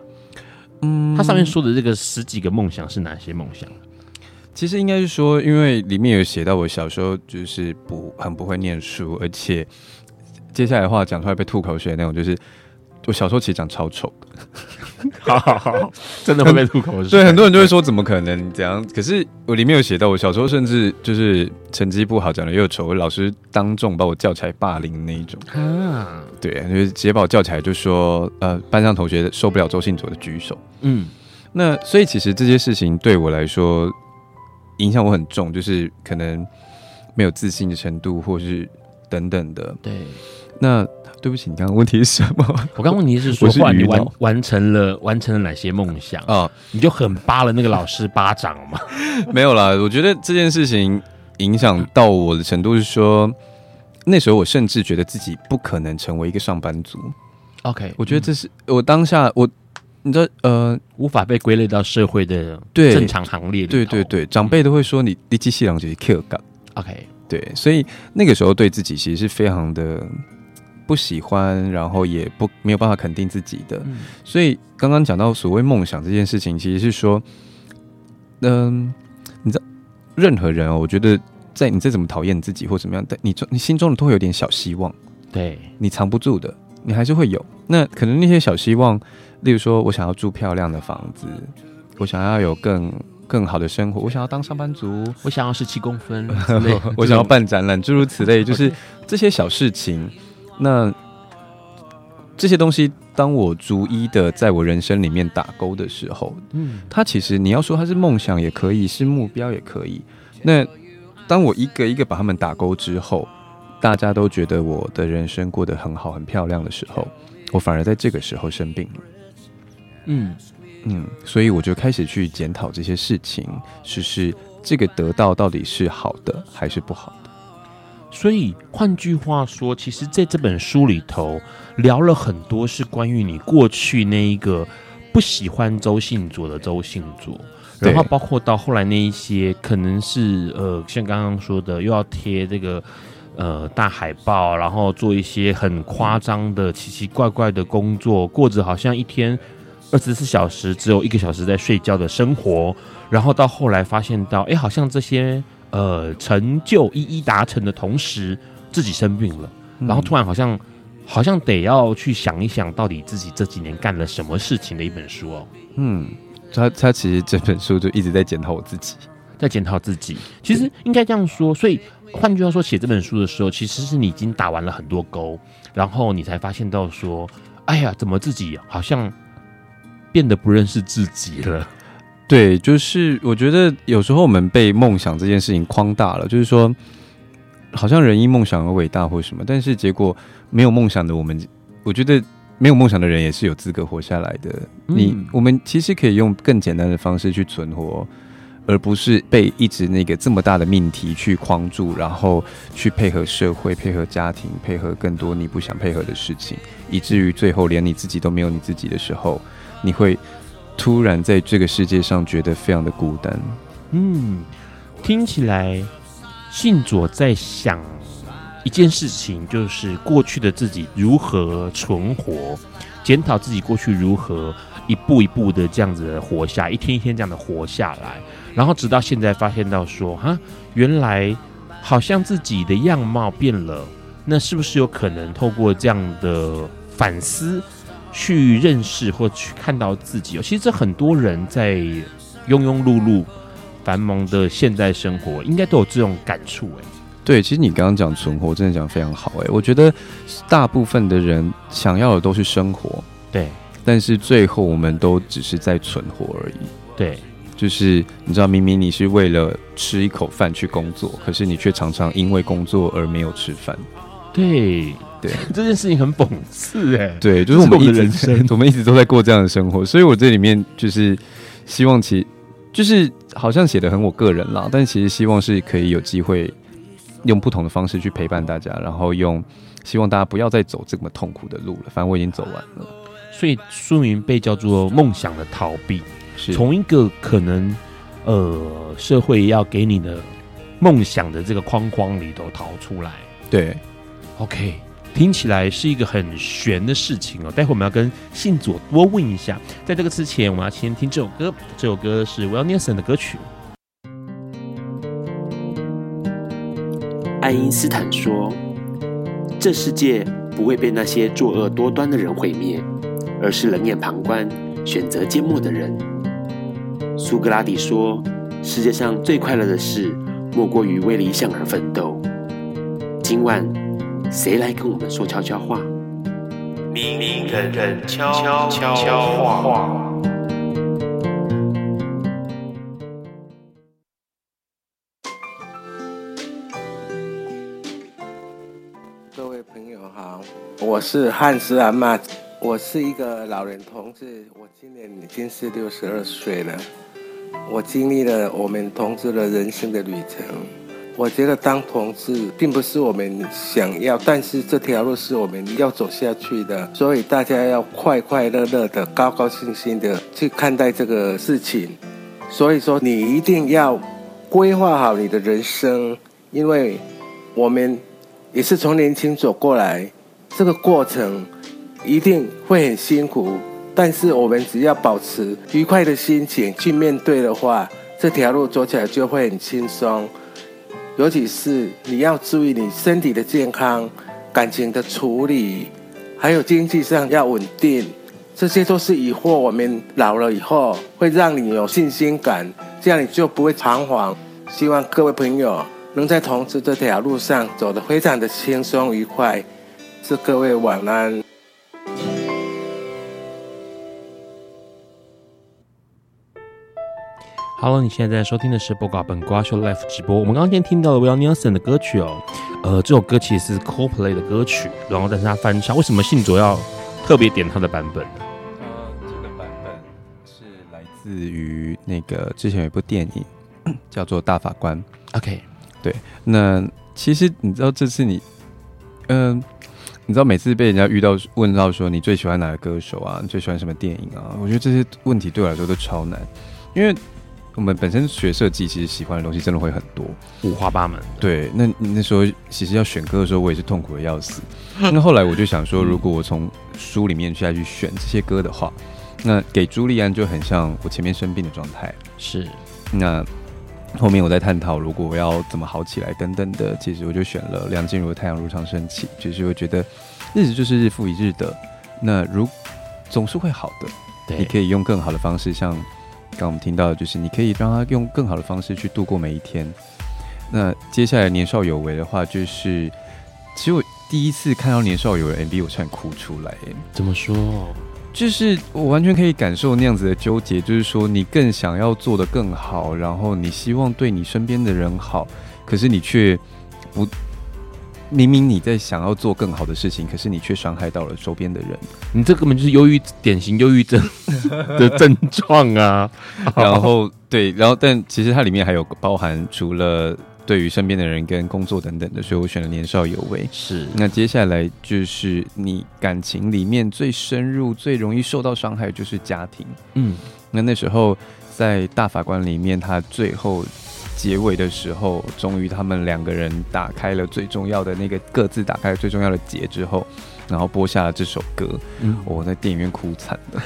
嗯，它上面说的这个十几个梦想是哪些梦想？其实应该是说，因为里面有写到我小时候就是不很不会念书，而且接下来的话讲出来被吐口水的那种，就是我小时候其实长超丑的。[LAUGHS] 好好好，真的会被吐口水。对，很多人就会说怎么可能这样？可是我里面有写到，我小时候甚至就是成绩不好，长得又丑，老师当众把我叫起来霸凌那一种。啊，对，就是直接把我叫起来就说，呃，班上同学受不了周信佐的举手。嗯，那所以其实这些事情对我来说影响我很重，就是可能没有自信的程度，或是等等的。对，那。对不起，你刚刚问题是什么？[LAUGHS] 我刚问题是说，话你完完成了完成了哪些梦想啊？你就很扒了那个老师巴掌吗？[LAUGHS] 没有啦，我觉得这件事情影响到我的程度是说，那时候我甚至觉得自己不可能成为一个上班族。OK，我觉得这是我当下我你知道呃无法被归类到社会的正常行列里。对对对，长辈都会说你你机器人就是 Q 感。OK，对，所以那个时候对自己其实是非常的。不喜欢，然后也不没有办法肯定自己的，嗯、所以刚刚讲到所谓梦想这件事情，其实是说，嗯、呃，你知道，任何人哦，我觉得在你再怎么讨厌你自己或怎么样，但你你心中都会有点小希望，对，你藏不住的，你还是会有。那可能那些小希望，例如说我想要住漂亮的房子，我想要有更更好的生活，我想要当上班族，我想要十七公分，[LAUGHS] 我想要办展览，诸如此类，[LAUGHS] 就是这些小事情。那这些东西，当我逐一的在我人生里面打勾的时候，嗯，它其实你要说它是梦想也可以，是目标也可以。那当我一个一个把它们打勾之后，大家都觉得我的人生过得很好、很漂亮的时候，我反而在这个时候生病了。嗯嗯，所以我就开始去检讨这些事情，是是这个得到到底是好的还是不好的。所以换句话说，其实在这本书里头聊了很多是关于你过去那一个不喜欢周信佐的周信佐，然后包括到后来那一些可能是呃，像刚刚说的又要贴这个呃大海报，然后做一些很夸张的奇奇怪怪的工作，过着好像一天二十四小时只有一个小时在睡觉的生活，然后到后来发现到，哎，好像这些呃成就一一达成的同时，自己生病了，然后突然好像。好像得要去想一想，到底自己这几年干了什么事情的一本书哦。嗯，他他其实这本书就一直在检讨我自己，在检讨自己。其实应该这样说，所以换句话说，写这本书的时候，其实是你已经打完了很多勾，然后你才发现到说，哎呀，怎么自己好像变得不认识自己了？对，就是我觉得有时候我们被梦想这件事情框大了，就是说。好像人因梦想而伟大或什么，但是结果没有梦想的我们，我觉得没有梦想的人也是有资格活下来的。嗯、你我们其实可以用更简单的方式去存活，而不是被一直那个这么大的命题去框住，然后去配合社会、配合家庭、配合更多你不想配合的事情，以至于最后连你自己都没有你自己的时候，你会突然在这个世界上觉得非常的孤单。嗯，听起来。信佐在想一件事情，就是过去的自己如何存活，检讨自己过去如何一步一步的这样子的活下，一天一天这样的活下来，然后直到现在发现到说，哈，原来好像自己的样貌变了，那是不是有可能透过这样的反思去认识或去看到自己？其实这很多人在庸庸碌碌。繁忙的现代生活，应该都有这种感触哎。对，其实你刚刚讲存活，真的讲非常好哎。我觉得大部分的人想要的都是生活，对。但是最后我们都只是在存活而已。对，就是你知道，明明你是为了吃一口饭去工作，可是你却常常因为工作而没有吃饭。对对，[LAUGHS] 这件事情很讽刺哎。对，就是我们一直人生，[LAUGHS] 我们一直都在过这样的生活。所以我这里面就是希望其。就是好像写的很我个人啦，但其实希望是可以有机会用不同的方式去陪伴大家，然后用希望大家不要再走这么痛苦的路了。反正我已经走完了，所以书名被叫做《梦想的逃避》，是从一个可能呃社会要给你的梦想的这个框框里头逃出来。对，OK。听起来是一个很玄的事情哦。待会我们要跟信佐多问一下。在这个之前，我们要先听这首歌。这首歌是 Will Nelson 的歌曲。爱因斯坦说：“这世界不会被那些作恶多端的人毁灭，而是冷眼旁观、选择缄默的人。”苏格拉底说：“世界上最快乐的事，莫过于为理想而奋斗。”今晚。谁来跟我们说悄悄话？明明人人悄悄悄话。各位朋友好，我是汉斯阿嬷，我是一个老人同志，我今年已经是六十二岁了，我经历了我们同志的人生的旅程。我觉得当同志并不是我们想要，但是这条路是我们要走下去的，所以大家要快快乐乐的、高高兴兴的去看待这个事情。所以说，你一定要规划好你的人生，因为我们也是从年轻走过来，这个过程一定会很辛苦，但是我们只要保持愉快的心情去面对的话，这条路走起来就会很轻松。尤其是你要注意你身体的健康、感情的处理，还有经济上要稳定，这些都是以后我们老了以后会让你有信心感，这样你就不会彷徨。希望各位朋友能在同志这条路上走得非常的轻松愉快。祝各位晚安。Hello，你现在在收听的是《播瓜本瓜秀》Life 直播。我们刚刚先听到了 Will Nelson 的歌曲哦，呃，这首歌其实是 Coldplay 的歌曲，然后但是他翻唱。为什么信卓要特别点他的版本呢？呃，这个版本是来自于那个之前有一部电影 [CLEARS THROAT] 叫做《大法官》。OK，对。那其实你知道这次你，嗯、呃，你知道每次被人家遇到问到说你最喜欢哪个歌手啊？你最喜欢什么电影啊？我觉得这些问题对我来说都超难，因为。我们本身学设计，其实喜欢的东西真的会很多，五花八门。对，那那时候其实要选歌的时候，我也是痛苦的要死。[LAUGHS] 那后来我就想说，如果我从书里面下去选这些歌的话，那给朱利安就很像我前面生病的状态。是，那后面我在探讨，如果我要怎么好起来等等的，其实我就选了梁静茹的《太阳如常升起》，就是我觉得日子就是日复一日的，那如总是会好的。对，你可以用更好的方式，像刚我们听到的，就是你可以让他用更好的方式去度过每一天。那接下来年少有为的话，就是其实我。第一次看到年少有为 MV，我差点哭出来。怎么说？就是我完全可以感受那样子的纠结，就是说你更想要做的更好，然后你希望对你身边的人好，可是你却不，明明你在想要做更好的事情，可是你却伤害到了周边的人。你这根本就是忧郁，典型忧郁症 [LAUGHS] 的症状啊！[LAUGHS] 然后对，然后但其实它里面还有包含除了。对于身边的人跟工作等等的，所以我选了年少有为。是，那接下来就是你感情里面最深入、最容易受到伤害，就是家庭。嗯，那那时候在大法官里面，他最后结尾的时候，终于他们两个人打开了最重要的那个各自打开了最重要的结之后，然后播下了这首歌。嗯，我在电影院哭惨了。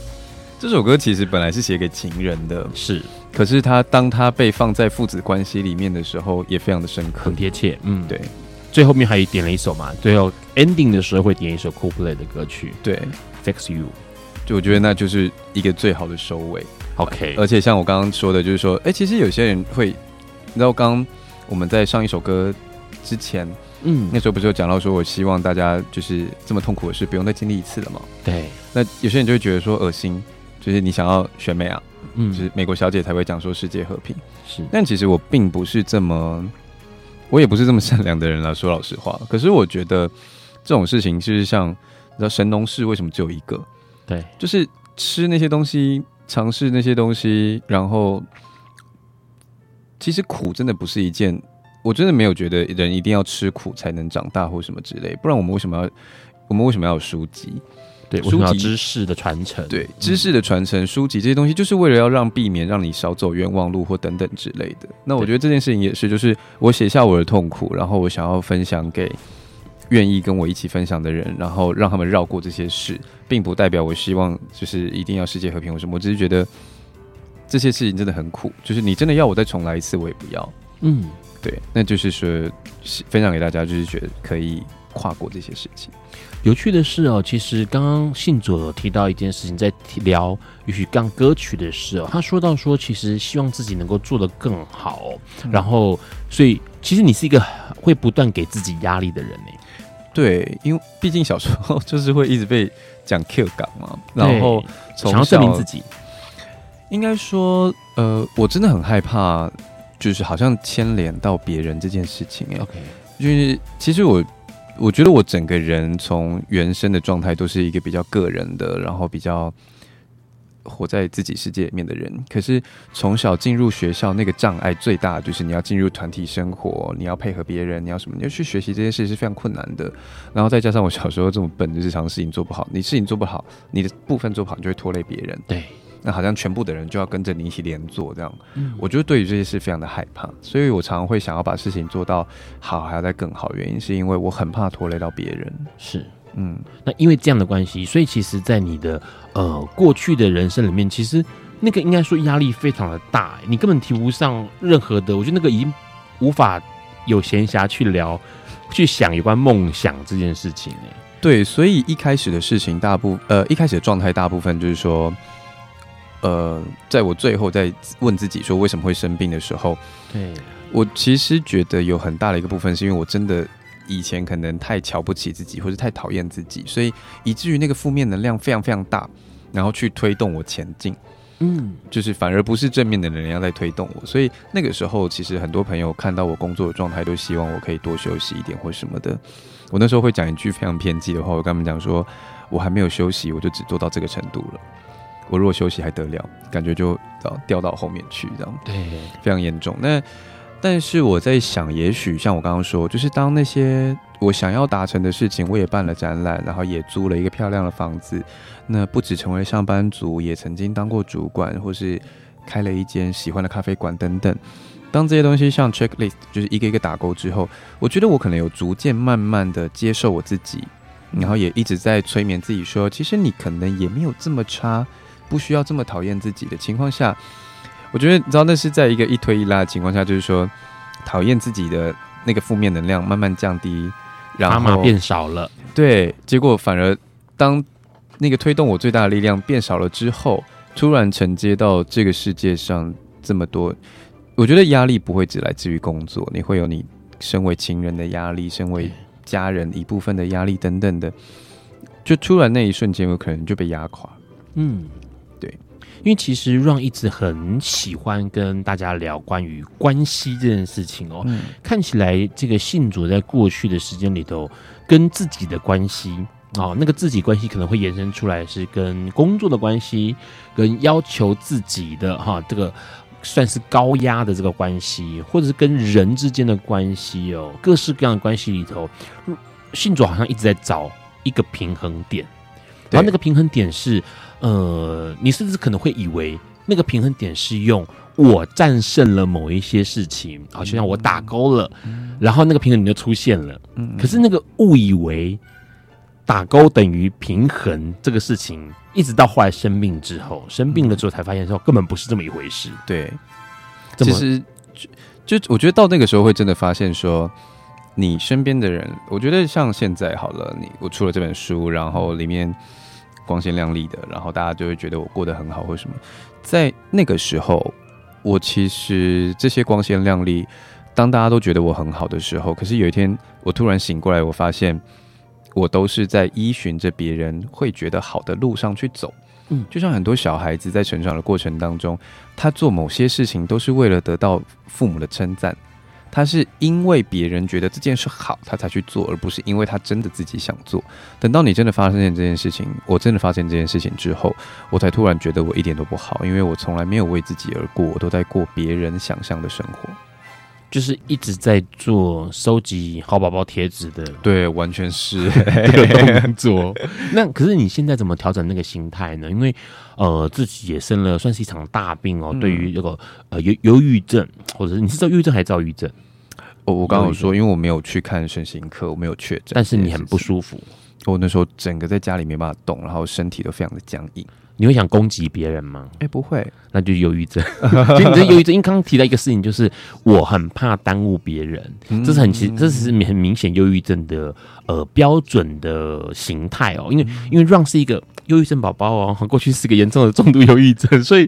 [LAUGHS] 这首歌其实本来是写给情人的，是。可是他当他被放在父子关系里面的时候，也非常的深刻，很贴切。嗯，对。最后面还点了一首嘛，最后 ending 的时候会点一首 Coldplay 的歌曲，对，Fix You。就我觉得那就是一个最好的收尾。OK。而且像我刚刚说的，就是说，哎、欸，其实有些人会，你知道，刚我们在上一首歌之前，嗯，那时候不是有讲到说，我希望大家就是这么痛苦的事不用再经历一次了嘛？对。那有些人就会觉得说恶心，就是你想要选美啊。嗯，就是美国小姐才会讲说世界和平，是。但其实我并不是这么，我也不是这么善良的人了。说老实话，可是我觉得这种事情就是像，你知道神农氏为什么只有一个？对，就是吃那些东西，尝试那些东西，然后其实苦真的不是一件，我真的没有觉得人一定要吃苦才能长大或什么之类，不然我们为什么要，我们为什么要有书籍？对，书籍知识的传承，对知识的传承，书籍这些东西，就是为了要让避免让你少走冤枉路或等等之类的。那我觉得这件事情也是，就是我写下我的痛苦，然后我想要分享给愿意跟我一起分享的人，然后让他们绕过这些事，并不代表我希望就是一定要世界和平或什么。我只是觉得这些事情真的很苦，就是你真的要我再重来一次，我也不要。嗯，对，那就是说分享给大家，就是觉得可以跨过这些事情。有趣的是哦，其实刚刚信佐有提到一件事情，在聊也许刚歌曲的事哦，他说到说，其实希望自己能够做得更好，然后所以其实你是一个会不断给自己压力的人呢。对，因为毕竟小时候 [LAUGHS] 就是会一直被讲 Q 感嘛，然后想要证明自己，应该说，呃，我真的很害怕，就是好像牵连到别人这件事情哎。OK，就是其实我。我觉得我整个人从原生的状态都是一个比较个人的，然后比较活在自己世界里面的人。可是从小进入学校，那个障碍最大就是你要进入团体生活，你要配合别人，你要什么？你要去学习这些事是非常困难的。然后再加上我小时候这么笨，就是常事情做不好，你事情做不好，你的部分做不好，你就会拖累别人。对。那好像全部的人就要跟着你一起连坐这样，嗯，我觉得对于这些事非常的害怕，所以我常常会想要把事情做到好，还要再更好。原因是因为我很怕拖累到别人。是，嗯，那因为这样的关系，所以其实，在你的呃过去的人生里面，其实那个应该说压力非常的大，你根本提不上任何的，我觉得那个已经无法有闲暇去聊、去想有关梦想这件事情。对，所以一开始的事情，大部呃一开始的状态，大部分就是说。呃，在我最后在问自己说为什么会生病的时候，对，我其实觉得有很大的一个部分是因为我真的以前可能太瞧不起自己，或者太讨厌自己，所以以至于那个负面能量非常非常大，然后去推动我前进。嗯，就是反而不是正面的能量在推动我，所以那个时候其实很多朋友看到我工作的状态，都希望我可以多休息一点或什么的。我那时候会讲一句非常偏激的话，我跟他们讲说，我还没有休息，我就只做到这个程度了。我如果休息还得了，感觉就掉到后面去，这样对，非常严重。那但是我在想，也许像我刚刚说，就是当那些我想要达成的事情，我也办了展览，然后也租了一个漂亮的房子，那不止成为上班族，也曾经当过主管，或是开了一间喜欢的咖啡馆等等。当这些东西像 checklist，就是一个一个打勾之后，我觉得我可能有逐渐慢慢的接受我自己，然后也一直在催眠自己说，其实你可能也没有这么差，不需要这么讨厌自己的情况下，我觉得你知道那是在一个一推一拉的情况下，就是说讨厌自己的那个负面能量慢慢降低，然后变少了，对，结果反而当那个推动我最大的力量变少了之后，突然承接到这个世界上这么多。我觉得压力不会只来自于工作，你会有你身为情人的压力，身为家人一部分的压力等等的，就突然那一瞬间，有可能就被压垮。嗯，对，因为其实 Ron 一直很喜欢跟大家聊关于关系这件事情哦。嗯，看起来这个信主在过去的时间里头，跟自己的关系哦，那个自己关系可能会延伸出来是跟工作的关系，跟要求自己的哈这个。算是高压的这个关系，或者是跟人之间的关系哦，各式各样的关系里头，信主好像一直在找一个平衡点，然后那个平衡点是，呃，你甚至可能会以为那个平衡点是用我战胜了某一些事情，好，就像我打勾了，然后那个平衡点就出现了，可是那个误以为。打勾等于平衡这个事情，一直到后来生病之后，生病了之后才发现说根本不是这么一回事。对，其实就就我觉得到那个时候会真的发现说，你身边的人，我觉得像现在好了，你我出了这本书，然后里面光鲜亮丽的，然后大家就会觉得我过得很好或什么。在那个时候，我其实这些光鲜亮丽，当大家都觉得我很好的时候，可是有一天我突然醒过来，我发现。我都是在依循着别人会觉得好的路上去走，嗯，就像很多小孩子在成长的过程当中，他做某些事情都是为了得到父母的称赞，他是因为别人觉得这件事好，他才去做，而不是因为他真的自己想做。等到你真的发现这件事情，我真的发现这件事情之后，我才突然觉得我一点都不好，因为我从来没有为自己而过，我都在过别人想象的生活。就是一直在做收集好宝宝贴纸的，对，完全是 [LAUGHS] 这个动作。[LAUGHS] 那可是你现在怎么调整那个心态呢？因为呃，自己也生了，算是一场大病哦。嗯、对于这个呃忧忧郁症，或者是你是知道忧郁症还是躁郁症？我我刚刚有说，因为我没有去看身心科，我没有确诊，但是你很不舒服。我那时候整个在家里没办法动，然后身体都非常的僵硬。你会想攻击别人吗？哎、欸，不会，那就是忧郁症。[LAUGHS] 其实你这忧郁症，因为刚刚提到一个事情，就是我很怕耽误别人，嗯、这是很其实这是很明显忧郁症的呃标准的形态哦。因为因为 Ron 是一个忧郁症宝宝哦，过去是个严重的重度忧郁症，[LAUGHS] 所以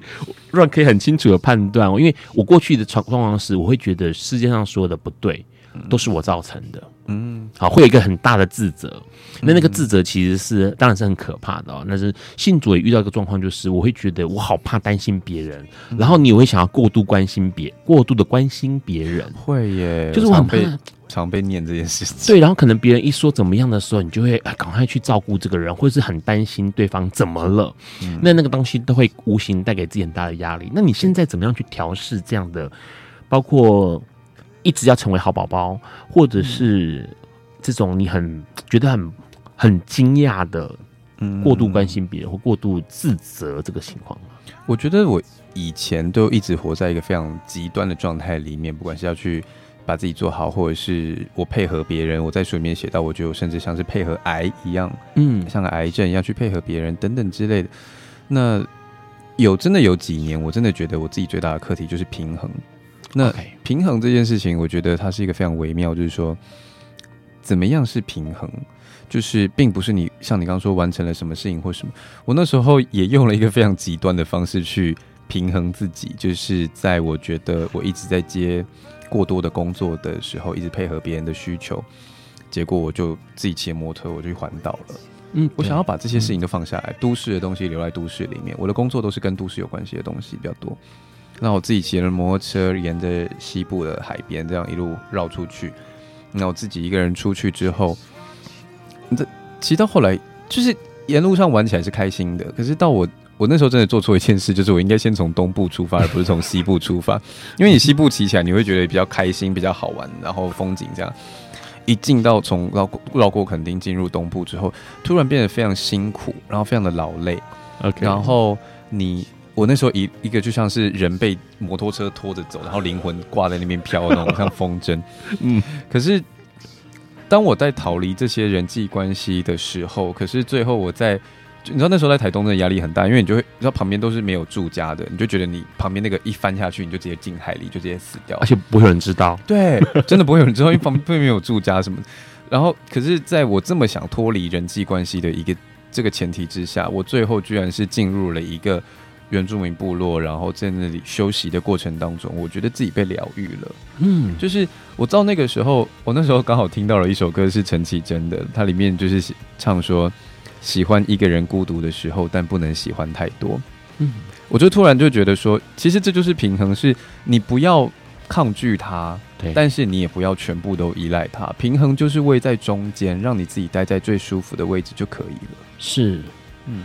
Ron 可以很清楚的判断哦。因为我过去的状况是，我会觉得世界上所有的不对。都是我造成的，嗯，好，会有一个很大的自责，那那个自责其实是当然是很可怕的哦。那是信主也遇到一个状况，就是我会觉得我好怕担心别人，然后你也会想要过度关心别，过度的关心别人，会耶，就是我很怕常被常被念这件事情。对，然后可能别人一说怎么样的时候，你就会赶快去照顾这个人，或者是很担心对方怎么了，那那个东西都会无形带给自己很大的压力。那你现在怎么样去调试这样的，包括？一直要成为好宝宝，或者是这种你很觉得很很惊讶的，过度关心别人或过度自责这个情况。我觉得我以前都一直活在一个非常极端的状态里面，不管是要去把自己做好，或者是我配合别人。我在书里面写到，我觉得我甚至像是配合癌一样，嗯，像个癌症一样去配合别人等等之类的。那有真的有几年，我真的觉得我自己最大的课题就是平衡。那平衡这件事情，我觉得它是一个非常微妙，就是说，怎么样是平衡？就是并不是你像你刚刚说完成了什么事情或什么。我那时候也用了一个非常极端的方式去平衡自己，就是在我觉得我一直在接过多的工作的时候，一直配合别人的需求，结果我就自己骑摩托车，我就去环岛了。嗯，我想要把这些事情都放下来，都市的东西留在都市里面。我的工作都是跟都市有关系的东西比较多。那我自己骑了摩托车，沿着西部的海边这样一路绕出去。那我自己一个人出去之后，这骑到后来就是沿路上玩起来是开心的。可是到我我那时候真的做错一件事，就是我应该先从东部出发，而不是从西部出发。[LAUGHS] 因为你西部骑起来你会觉得比较开心，比较好玩，然后风景这样。一进到从绕过绕过垦丁进入东部之后，突然变得非常辛苦，然后非常的劳累。OK，然后你。我那时候一一个就像是人被摩托车拖着走，然后灵魂挂在那边飘那种像风筝。[LAUGHS] 嗯，可是当我在逃离这些人际关系的时候，可是最后我在，你知道那时候在台东真的压力很大，因为你就会你知道旁边都是没有住家的，你就觉得你旁边那个一翻下去，你就直接进海里，就直接死掉，而且不会有人知道。[LAUGHS] 对，真的不会有人知道，因为旁边没有住家什么。然后，可是在我这么想脱离人际关系的一个这个前提之下，我最后居然是进入了一个。原住民部落，然后在那里休息的过程当中，我觉得自己被疗愈了。嗯，就是我到那个时候，我那时候刚好听到了一首歌，是陈绮贞的，它里面就是唱说，喜欢一个人孤独的时候，但不能喜欢太多。嗯，我就突然就觉得说，其实这就是平衡，是你不要抗拒它，对，但是你也不要全部都依赖它，平衡就是位在中间，让你自己待在最舒服的位置就可以了。是，嗯。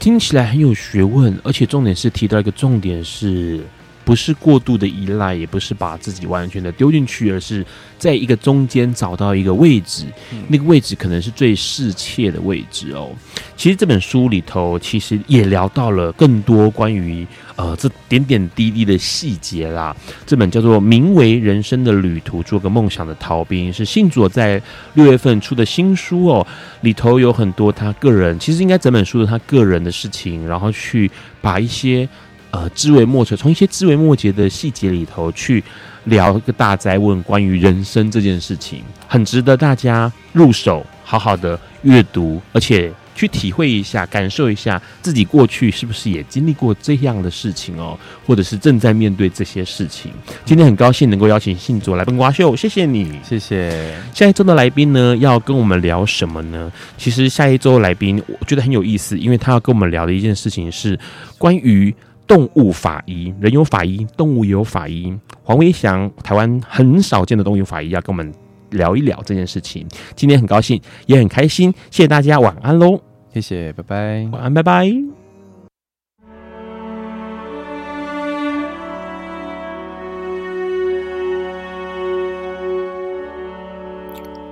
听起来很有学问，而且重点是提到一个重点是。不是过度的依赖，也不是把自己完全的丢进去，而是在一个中间找到一个位置，嗯、那个位置可能是最适切的位置哦。其实这本书里头，其实也聊到了更多关于呃这点点滴滴的细节啦。这本叫做《名为人生的旅途：做个梦想的逃兵》，是信佐在六月份出的新书哦。里头有很多他个人，其实应该整本书的他个人的事情，然后去把一些。呃，枝微末节，从一些枝微末节的细节里头去聊一个大灾问，关于人生这件事情，很值得大家入手，好好的阅读，而且去体会一下，感受一下自己过去是不是也经历过这样的事情哦，或者是正在面对这些事情。今天很高兴能够邀请信佐来本瓜秀，谢谢你，谢谢。下一周的来宾呢，要跟我们聊什么呢？其实下一周来宾我觉得很有意思，因为他要跟我们聊的一件事情是关于。动物法医，人有法医，动物也有法医。黄威翔，台湾很少见的动物法医，要跟我们聊一聊这件事情。今天很高兴，也很开心，谢谢大家，晚安喽！谢谢，拜拜，晚安，拜拜。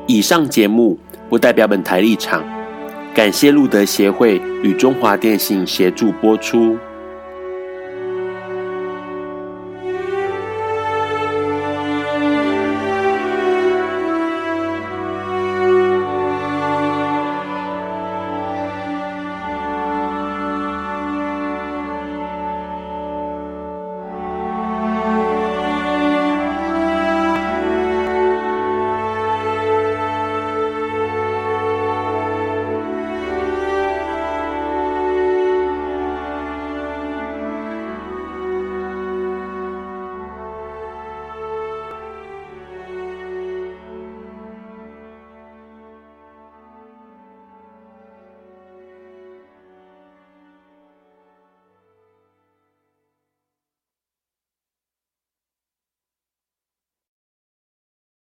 以上节目不代表本台立场，感谢路德协会与中华电信协助播出。